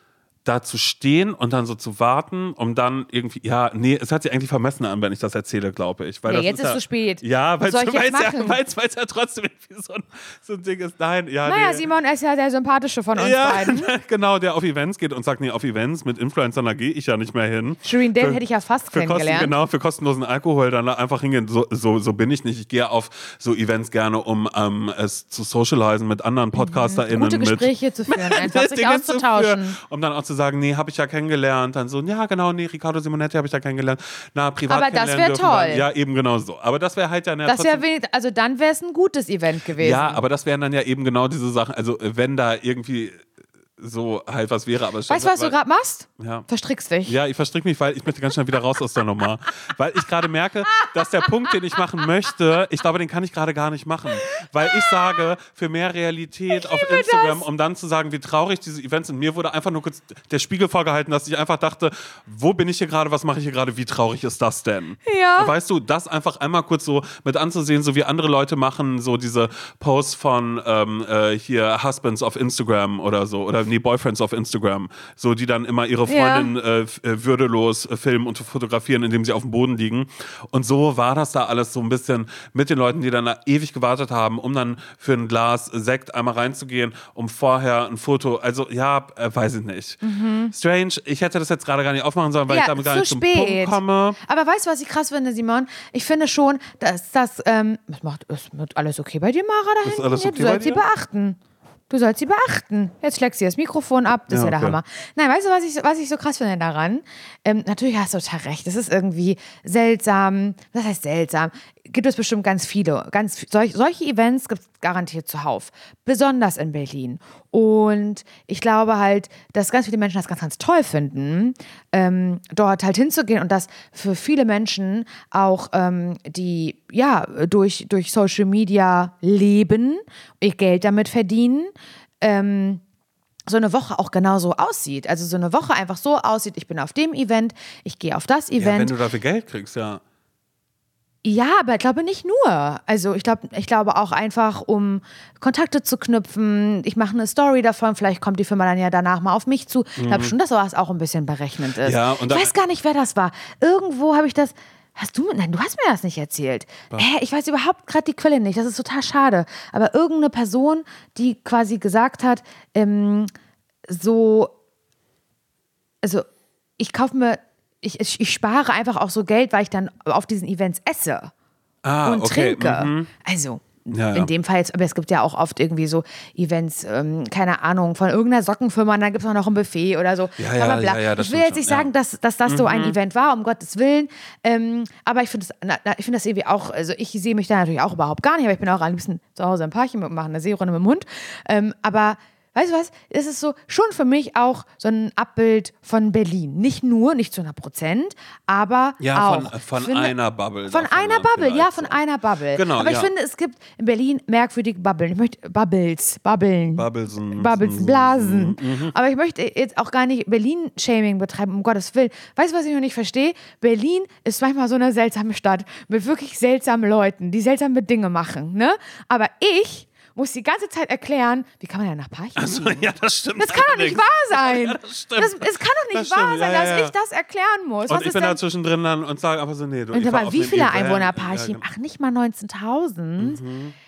da zu stehen und dann so zu warten, um dann irgendwie, ja, nee, es hat sich eigentlich vermessen an, wenn ich das erzähle, glaube ich. Weil Nee, das jetzt ist ja, zu spät. Ja, weil es ja, ja trotzdem irgendwie so ein, so ein Ding ist. Nein, ja, naja, nee. Simon ist ja der sympathische von uns ja, beiden. genau, der auf Events geht und sagt, nee, auf Events mit Influencern, da gehe ich ja nicht mehr hin. Shireen, den Für- hätte ich ja fast für Kosten, kennengelernt. genau, für kostenlosen Alkohol dann einfach hingehen. So, so, so bin ich nicht. Ich gehe auf so Events gerne, um ähm, es zu socialisen mit anderen PodcasterInnen. Mhm. Gute mit, Gespräche zu führen, einfach sich auszutauschen. führen, um dann auch zu sagen, nee, habe ich ja kennengelernt. Dann so, ja, genau, nee, Riccardo Simonetti habe ich ja kennengelernt. Na, privat Aber das kennenlernen wär dürfen toll. Dann, ja, eben genau so. Aber das wäre halt ja Das wäre also dann wäre es ein gutes Event gewesen. ja, aber das wären dann ja eben genau diese Sachen. Also, wenn da irgendwie so halt was wäre, aber weißt du, was du weil- gerade machst? Ja. Verstrickst dich. Ja, ich verstricke mich, weil ich möchte ganz schnell wieder raus aus der Nummer. Weil ich gerade merke, dass der Punkt, den ich machen möchte, ich glaube, den kann ich gerade gar nicht machen. Weil ich sage, für mehr Realität auf Instagram, um dann zu sagen, wie traurig diese Events sind. Mir wurde einfach nur kurz der Spiegel vorgehalten, dass ich einfach dachte, wo bin ich hier gerade, was mache ich hier gerade, wie traurig ist das denn? Ja. Weißt du, das einfach einmal kurz so mit anzusehen, so wie andere Leute machen, so diese Posts von ähm, äh, hier Husbands auf Instagram oder so, oder nee, Boyfriends auf Instagram, so die dann immer ihre Ja. Freundin äh, f- äh, würdelos äh, filmen und fotografieren, indem sie auf dem Boden liegen. Und so war das da alles so ein bisschen mit den Leuten, die dann da ewig gewartet haben, um dann für ein Glas Sekt einmal reinzugehen, um vorher ein Foto, also ja, äh, weiß ich nicht. Strange, ich hätte das jetzt gerade gar nicht aufmachen sollen, weil ich damit gar Mhm. nicht zum Punkt spät. komme. Aber weißt du, was ich krass finde, Simon? Ich finde schon, dass das, ähm, macht, ist alles okay bei dir, Mara, da alles Ja, okay du sollst sie beachten. Du sollst sie beachten. Jetzt schlägst du das Mikrofon ab, das ist Ja, ja der okay. Hammer. Nein, weißt du, was ich, was ich so krass finde daran? Ähm, natürlich hast du total recht. Das ist irgendwie seltsam. Was heißt seltsam? Gibt es bestimmt ganz viele. Ganz, solch, solche Events gibt es garantiert zuhauf. Besonders in Berlin. Und ich glaube halt, dass ganz viele Menschen das ganz, ganz toll finden, ähm, dort halt hinzugehen und dass für viele Menschen auch, ähm, die ja durch, durch Social Media leben, ihr Geld damit verdienen, ähm, so eine Woche auch genauso aussieht. Also so eine Woche einfach so aussieht, ich bin auf dem Event, ich gehe auf das Ja, wenn Event. du dafür Geld kriegst, ja. Ja, aber ich glaube nicht nur. Also ich glaube, ich glaube auch einfach, um Kontakte zu knüpfen. Ich mache eine Story davon. Vielleicht kommt die Firma dann ja danach mal auf mich zu. Ich glaube schon, dass sowas auch ein bisschen berechnend ist. Mhm. Ja, ich weiß gar nicht, wer das war. Irgendwo habe ich das. Hast du? Nein, du hast mir das nicht erzählt. Hä, ich weiß überhaupt gerade die Quelle nicht. Das ist total schade. Aber irgendeine Person, die quasi gesagt hat, ähm, so, also ich kaufe mir, ich, ich, ich spare einfach auch so Geld, weil ich dann auf diesen Events esse Ah, und okay. trinke. mhm. Also. Ja, ja. In dem Fall jetzt, aber es gibt ja auch oft irgendwie so Events, ähm, keine Ahnung, von irgendeiner Sockenfirma, und dann gibt es auch noch ein Buffet oder so. Ja, ja, Bla, bla, bla. ja, ja, ich will jetzt nicht schon, ja. sagen, dass, dass das so ein Event war, um Gottes Willen. Ähm, aber ich finde das, na, na, ich finde das irgendwie auch, also ich sehe mich da natürlich auch überhaupt gar nicht, aber ich bin auch am liebsten zu Hause im Parkchen und mache eine Seerunde mit dem Hund. Ähm, aber weißt du was? Es ist so schon für mich auch so ein Abbild von Berlin. Nicht nur, nicht zu 100 Prozent, aber Ja, auch. von, von Ich finde- einer Bubble. von einer Bubble, ja, von so. einer Bubble. Genau, Aber ich ja. finde, es gibt in Berlin merkwürdige Bubbeln. Ich möchte Bubbles, Bubbeln. Bubbelsen. Bubbles, Blasen. Mhm. Aber ich möchte jetzt auch gar nicht Berlin-Shaming betreiben, um Gottes Willen. Weißt du, was ich noch nicht verstehe? Berlin ist manchmal so eine seltsame Stadt mit wirklich seltsamen Leuten, die seltsame Dinge machen. Ne? Aber ich muss die ganze Zeit erklären, wie kann man denn nach Parchim Also, ja, das stimmt. das kann doch nicht wahr sein. Ja, das stimmt. Das, es kann doch nicht Das wahr stimmt, sein, dass ich das erklären muss. Und Was ich ist bin denn da zwischendrin dann und sage einfach so, nee, du, und aber wie viele. Einwohner Parchim? genau. Ach, nicht mal 19.000?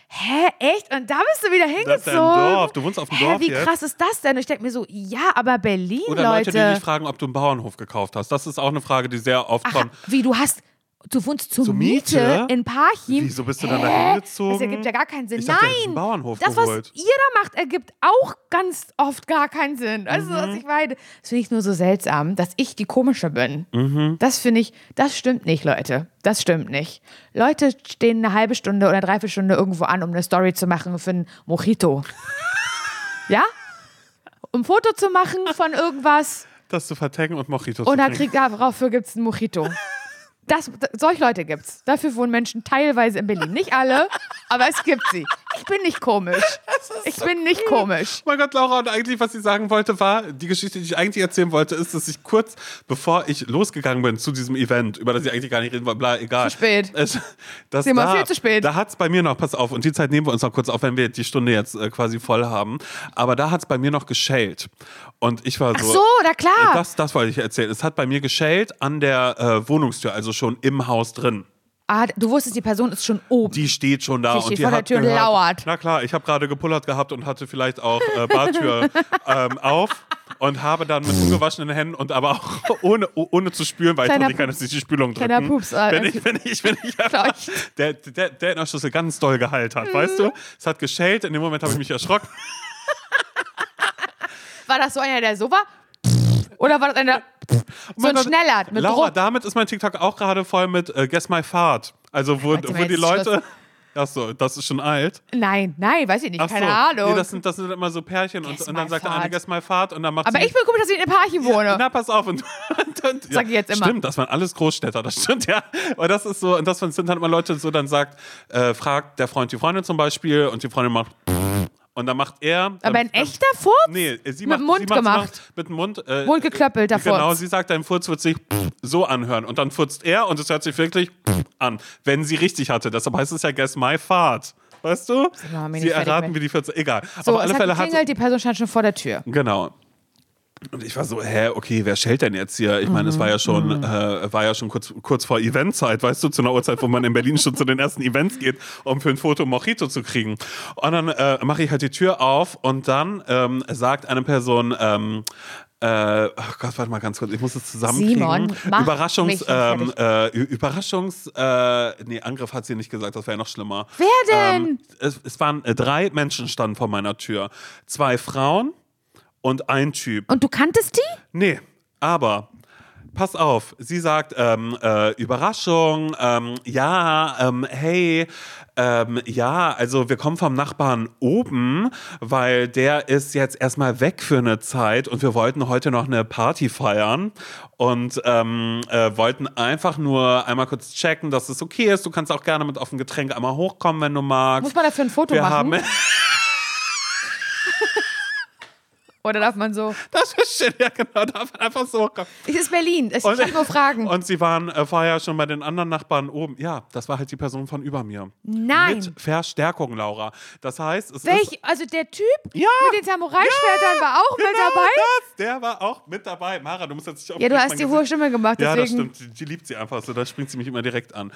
Hä, echt? Und da bist du wieder hingezogen? Das ist ja ein Dorf. Du wohnst auf dem Hä, Dorf wie jetzt? krass ist das denn? Und ich denke mir so, ja, aber Berlin, Oder Leute. Leute, die dich fragen, ob du einen Bauernhof gekauft hast. Das ist auch eine Frage, die sehr oft Ach, kommt. wie, du hast, du wohnst zur, Zur Miete, Miete? in Parchim? Wieso bist du dann da hingezogen? Das ergibt ja gar keinen Sinn. Ich dachte, Nein, Bauernhof das, was geholt. ihr da macht, ergibt auch ganz oft gar keinen Sinn. Weißt du, was Mhm. ich meine? Das finde ich nur so seltsam, dass ich die Komische bin. Mhm. Das finde ich, das stimmt nicht, Leute. Das stimmt nicht. Leute stehen eine halbe Stunde oder dreiviertel Stunde irgendwo an, um eine Story zu machen für ein Mojito. ja? um ein Foto zu machen von irgendwas Das zu vertaggen und Mojito zu und dann kriegt dafür gibt es ein Mojito. Das, solche Leute gibt's. Dafür wohnen Menschen teilweise in Berlin. Nicht alle, aber es gibt sie. Ich bin nicht komisch. Ich bin nicht komisch. Oh mein Gott, Laura, und eigentlich, was ich sagen wollte, war, die Geschichte, die ich eigentlich erzählen wollte, ist, dass ich kurz bevor ich losgegangen bin zu diesem Event, über das ich eigentlich gar nicht reden wollte, bla, egal. Zu spät. Es, das Simon, da, viel zu spät. Da hat es bei mir noch, pass auf, und die Zeit nehmen wir uns noch kurz auf, wenn wir die Stunde jetzt äh, quasi voll haben. Aber da hat es bei mir noch geschellt. Und ich war Ach so. so, na klar. Das, das wollte ich erzählen. Es hat bei mir geschellt an der äh, Wohnungstür, also schon im Haus drin. Ah, du wusstest, die Person ist schon oben. Die steht schon da Die und steht die vor der hat Tür und gehört, lauert. Na klar, ich habe gerade gepullert gehabt und hatte vielleicht auch äh, Bartür ähm, auf und habe dann mit ungewaschenen Händen und aber auch ohne, oh- ohne zu spülen, weil Kleiner ich konnte nicht nicht die Spülung drücken. Kleiner Pups, äh, wenn ich, wenn ich, wenn ich Fleucht. der, der, der in der Schlüssel ganz doll geheilt hat, weißt du? Es hat geschellt, in dem Moment habe ich mich erschrocken. War das so einer, der so war? Oder war das einer so mein ein schneller mit Laura, Druck? damit ist mein TikTok auch gerade voll mit äh, Guess My Fahrt. Also wo, wo die Leute... Achso, das ist schon alt. Nein, nein, weiß ich nicht, Ach keine so. Ahnung. Nee, das sind, das sind immer so Pärchen und, und dann sagt der eine. Guess My Fahrt und dann macht aber ich bin komisch, dass ich in Eparchen wohne. Na, pass auf. Und, und, und, Sag ich jetzt immer. Stimmt, das waren alles Großstädter, das stimmt, ja. Aber das ist so, und das sind dann immer Leute, so dann sagt, äh, fragt der Freund die Freundin zum Beispiel und die Freundin macht und dann macht er. aber dann, ein echter Furz? Nee, sie Mit macht, dem Mund gemacht. Macht mit dem Mund. Äh, Mundgeklöppelter Genau, Furz. sie sagt, dein Furz wird sich so anhören. Und dann furzt er und es hört sich wirklich an, wenn sie richtig hatte. Deshalb heißt es ja Guess My Fahrt. Weißt du? Sie erraten, mit. wie die Furz. Egal. So, Auf alle Fälle hat geklingelt, die Person stand schon vor der Tür. Genau. Und ich war so, hä, okay, wer schellt denn jetzt hier? Ich meine, es war ja schon, äh, war ja schon kurz, kurz vor Eventzeit, weißt du, zu einer Uhrzeit, wo man in Berlin schon zu den ersten Events geht, um für ein Foto Mojito zu kriegen. Und dann äh, mache ich halt die Tür auf und dann ähm, sagt eine Person, ähm, äh, ach Gott, warte mal ganz kurz, ich muss es zusammenkriegen. Simon, mach Überraschungs, ähm, äh, Überraschungs, äh, nee, Angriff hat sie nicht gesagt, das wäre ja noch schlimmer. Wer denn? Ähm, es, es waren äh, drei Menschen standen vor meiner Tür. Zwei Frauen und ein Typ. Und du kanntest die? Nee, aber pass auf, sie sagt, ähm, äh, Überraschung, ähm, ja, ähm, hey, ähm, ja, also wir kommen vom Nachbarn oben, weil der ist jetzt erstmal weg für eine Zeit und wir wollten heute noch eine Party feiern und ähm, äh, wollten einfach nur einmal kurz checken, dass es okay ist. Du kannst auch gerne mit auf ein Getränk einmal hochkommen, wenn du magst. Muss man dafür ein Foto wir machen? haben Oder darf man so? das ist schön, ja genau, darf man einfach so hochkommen. Es ist Berlin. Ich Und- kann nur fragen. Und sie waren äh, vorher schon bei den anderen Nachbarn oben. Ja, das war halt die Person von über mir. Nein. Mit Verstärkung, Laura. Das heißt, es ist. Welch, also der Typ Ja. mit den Samurai-Schwertern war auch Genau mit dabei? Das, der war auch mit dabei. Mara, du musst jetzt nicht Ja, du hast die hohe Stimme gemacht, Ja, das deswegen. stimmt. Die, die liebt sie einfach so. Da springt sie mich immer direkt an.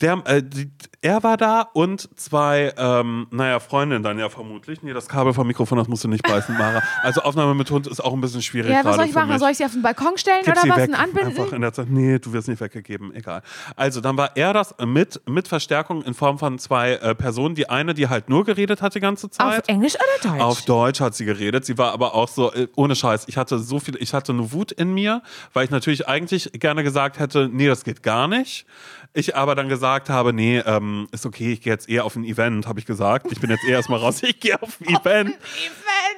Der, äh, die, er war da und zwei, ähm, naja, Freundinnen dann ja vermutlich. Nee, das Kabel vom Mikrofon, das musst du nicht beißen, Mara. Also Aufnahme mit Hund ist auch ein bisschen schwierig Ja, was soll ich machen? mich. Soll ich sie auf den Balkon stellen Gib oder was? weg. Ein Anbinden? Einfach in der Zeit. Nee, du wirst nicht weggegeben. Egal. Also, dann war er das mit, mit Verstärkung in Form von zwei äh, Personen. Die eine, die halt nur geredet hat die ganze Auf Zeit. Englisch oder Deutsch? Auf Deutsch hat sie geredet. Sie war aber auch so, äh, ohne Scheiß, ich hatte so viel, ich hatte eine Wut in mir, weil ich natürlich eigentlich gerne gesagt hätte, nee, das geht gar nicht. Ich aber dann gesagt habe, nee, ähm, ist okay, ich gehe jetzt eher auf ein Event, habe ich gesagt. Ich bin jetzt eher erstmal raus, ich gehe auf ein Event.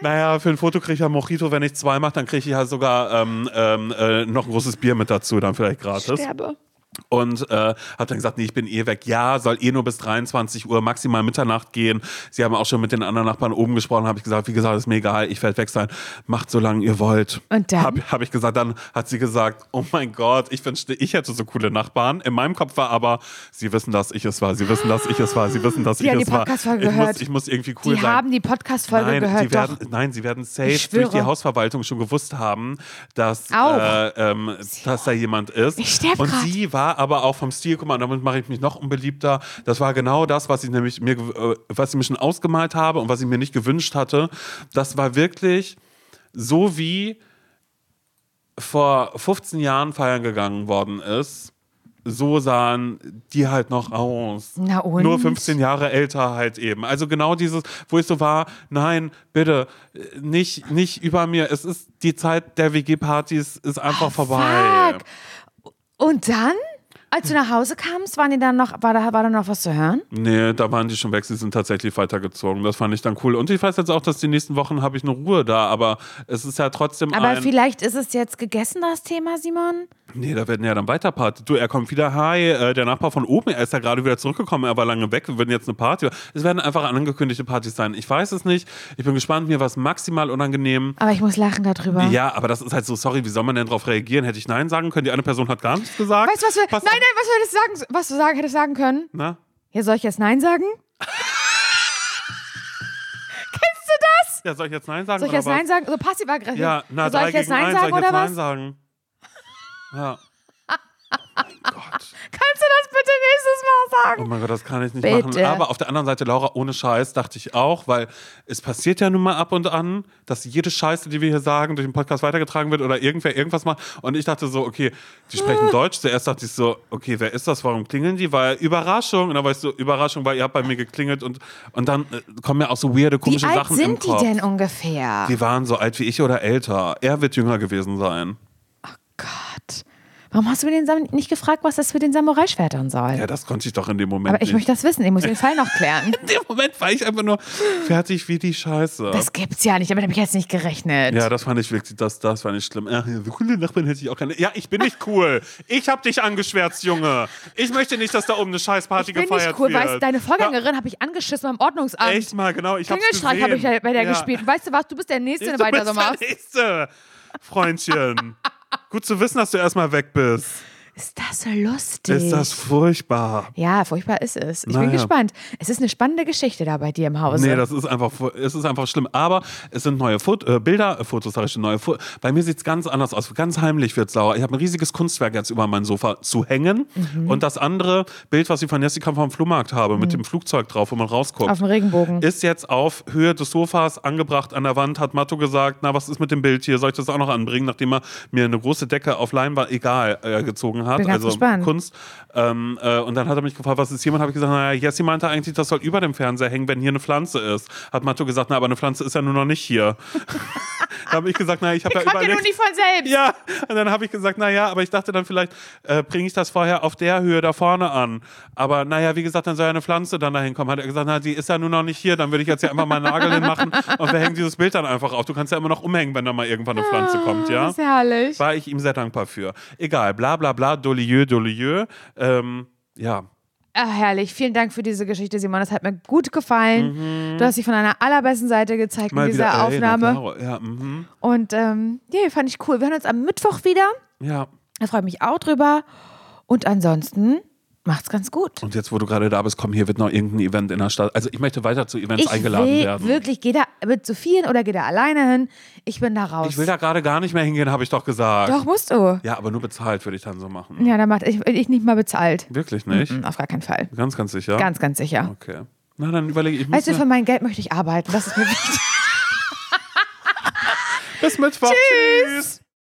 Naja, für ein Foto kriege ich ja Mojito, wenn ich zwei mache, dann kriege ich ja sogar ähm, ähm, äh, noch ein großes Bier mit dazu, dann vielleicht gratis. Sterbe. Und äh, habe dann gesagt, nee, ich bin eh weg. Ja, soll eh nur bis 23 Uhr, maximal Mitternacht gehen. Sie haben auch schon mit den anderen Nachbarn oben gesprochen. Habe ich gesagt, wie gesagt, ist mir egal, ich werde weg sein. Macht so lange ihr wollt. Und dann? Habe hab ich gesagt, dann hat sie gesagt, oh mein Gott, ich wünschte, ich hätte so coole Nachbarn. In meinem Kopf war aber, sie wissen, dass ich es war. Sie wissen, dass ich es war. Sie wissen, dass Die ich haben es die war. Ich muss, gehört. ich muss irgendwie cool Die sein. haben die Podcast-Folge gehört, sie werden, nein, sie werden safe durch die Hausverwaltung schon gewusst haben, dass, äh, ähm, dass da jemand ist. Ich sterb Und grad. sie war aber auch vom Stil, guck mal, damit mache ich mich noch unbeliebter. Das war genau das, was ich nämlich mir, äh, was ich mir schon ausgemalt habe und was ich mir nicht gewünscht hatte. Das war wirklich so wie vor 15 Jahren feiern gegangen worden ist. So sahen die halt noch aus. Na und? Nur 15 Jahre älter halt eben. Also genau dieses, wo ich so war, nein, bitte, nicht, nicht über mir. Es ist die Zeit der WG-Partys ist einfach vorbei. Ah, Fuck. Und dann? Als du nach Hause kamst, waren die dann noch, war da, war da noch was zu hören? Nee, da waren die schon weg. Sie sind tatsächlich weitergezogen. Das fand ich dann cool. Und ich weiß jetzt auch, dass die nächsten Wochen habe ich eine Ruhe da. Aber es ist ja trotzdem Aber ein... vielleicht ist es jetzt gegessen, das Thema, Simon? Nee, da werden ja dann weiter Party. Du, er kommt wieder. Hi, äh, der Nachbar von oben, er ist ja gerade wieder zurückgekommen. Er war lange weg. Wir werden jetzt eine Party. Es werden einfach angekündigte Partys sein. Ich weiß es nicht. Ich bin gespannt. Mir war es maximal unangenehm. Aber ich muss lachen darüber. Ja, aber das ist halt so, sorry, wie soll man denn darauf reagieren? Hätte ich Nein sagen können? Die eine Person hat gar nichts gesagt. Weißt du, was wir, Pass nein. Nein, was du hättest sagen, was du sagen, hättest sagen können? Na? Ja, soll ich jetzt Nein sagen? Kennst du das? Ja, soll ich jetzt Nein sagen? Soll ich jetzt was? Nein sagen? So passiv-aggressiv. Ja, na, soll drei ich jetzt gegen Nein eins, sagen soll ich oder jetzt was? Nein sagen? Ja. Gott. Kannst du das bitte nächstes Mal Oh sagen? mein Gott, das kann ich nicht Bitte. machen. Aber auf der anderen Seite, Laura, ohne Scheiß, dachte ich auch, weil es passiert ja nun mal ab und an, dass jede Scheiße, die wir hier sagen, durch den Podcast weitergetragen wird oder irgendwer irgendwas macht. Und ich dachte so, okay, die sprechen Ah. Deutsch. Zuerst dachte ich so, okay, wer ist das? Warum klingeln die? Weil Überraschung. Und dann war ich so, Überraschung, weil ihr habt bei mir geklingelt und, und dann äh, kommen ja auch so weirde, Wie komische alt Sachen im sind die denn ungefähr? Die waren so alt wie ich oder älter. Er wird jünger gewesen sein. Gott. Warum hast du mir den Sam nicht gefragt, was das mit den Samurai-Schwertern soll? Ja, das konnte ich doch in dem Moment Aber ich nicht. möchte das wissen. Ich muss den Fall noch klären. in dem Moment war ich einfach nur fertig wie die Scheiße. Das gibt's ja nicht. Damit habe ich jetzt nicht gerechnet. Ja, das fand ich wirklich, das, das fand ich schlimm. Ja, so coole Nachbarn hätte ich auch keine. Ja, ich bin nicht cool. Ich hab dich angeschwärzt, Junge. Ich möchte nicht, dass da oben eine Scheißparty ich bin gefeiert nicht cool. wird. Weißt du, deine Vorgängerin habe ich angeschissen beim Ordnungsamt. Ja, echt mal, genau. Ich Klingelstreich habe ich bei der Ja. gespielt. Und weißt du was? Du bist der Nächste, der Du weiter bist so macht. der Nächste, Freundchen. Gut zu wissen, dass du erstmal weg bist. Ist das so lustig? Ist das furchtbar. ja, furchtbar ist es. Ich Naja. bin gespannt. Es ist eine spannende Geschichte da bei dir im Hause. Nee, das ist einfach, es ist einfach schlimm. Aber es sind neue Fot äh, Bilder, äh, Fotos, sag ich schon, neue Fo Bei mir sieht es ganz anders aus. Ganz heimlich wird es sauer. Ich habe ein riesiges Kunstwerk jetzt über mein Sofa zu hängen. Mhm. Und das andere Bild, was ich von Jessica vom Flohmarkt habe, mit dem Flugzeug drauf, wo man rausguckt. Auf dem Regenbogen. ist jetzt auf Höhe des Sofas angebracht an der Wand, hat Matto gesagt, na, was ist mit dem Bild hier? Soll ich das auch noch anbringen, nachdem er mir eine große Decke auf Leinwand, egal, äh, gezogen hat. Ganz also gespannt. Kunst. Ähm, äh, und dann hat er mich gefragt, was ist hier? Und habe ich gesagt, naja, Jessie meinte eigentlich, das soll über dem Fernseher hängen, wenn hier eine Pflanze ist. Hat Matto gesagt, na, aber eine Pflanze ist ja nur noch nicht hier. da habe ich gesagt, na, ich habe ja Kommt ja überlegt. nur nicht von selbst. Ja, und dann habe ich gesagt, naja, aber ich dachte dann vielleicht, äh, bringe ich das vorher auf der Höhe da vorne an. Aber naja, wie gesagt, dann soll ja eine Pflanze dann dahin kommen. Hat er gesagt, na, die ist ja nur noch nicht hier, dann würde ich jetzt ja einfach mal einen Nagel hinmachen und wir hängen dieses Bild dann einfach auf. Du kannst ja immer noch umhängen, wenn da mal irgendwann eine Pflanze kommt, ja? Das ist herrlich. War ich ihm sehr dankbar für. Egal, bla bla bla, dolieu, dolieu. Ähm, ja, Ah, herrlich. Vielen Dank für diese Geschichte, Simon. Das hat mir gut gefallen. Du hast dich von einer allerbesten Seite gezeigt Mhm. mal in dieser wieder. ey, Aufnahme. na klar. Ja, mhm. Und ähm, ja, fand ich cool. Wir hören uns am Mittwoch wieder. ja. Da freue ich mich auch drüber. Und ansonsten macht's ganz gut. Und jetzt, wo du gerade da bist, komm, hier wird noch irgendein Event in der Stadt. Also ich möchte weiter zu Events Ich eingeladen will werden. wirklich, geh da mit vielen oder geh da alleine hin. Ich bin da raus. Ich will da gerade gar nicht mehr hingehen, habe ich doch gesagt. Doch, musst du. Ja, aber nur bezahlt würde ich dann so machen. Ja, dann macht ich, ich nicht mal bezahlt. Wirklich nicht? Mhm, Auf gar keinen Fall. Ganz, ganz sicher? Ganz, ganz sicher. Okay. Na, dann überlege ich. Weißt du, für mein Geld möchte ich arbeiten. Das ist mir wichtig. Bis Mittwoch. Tschüss.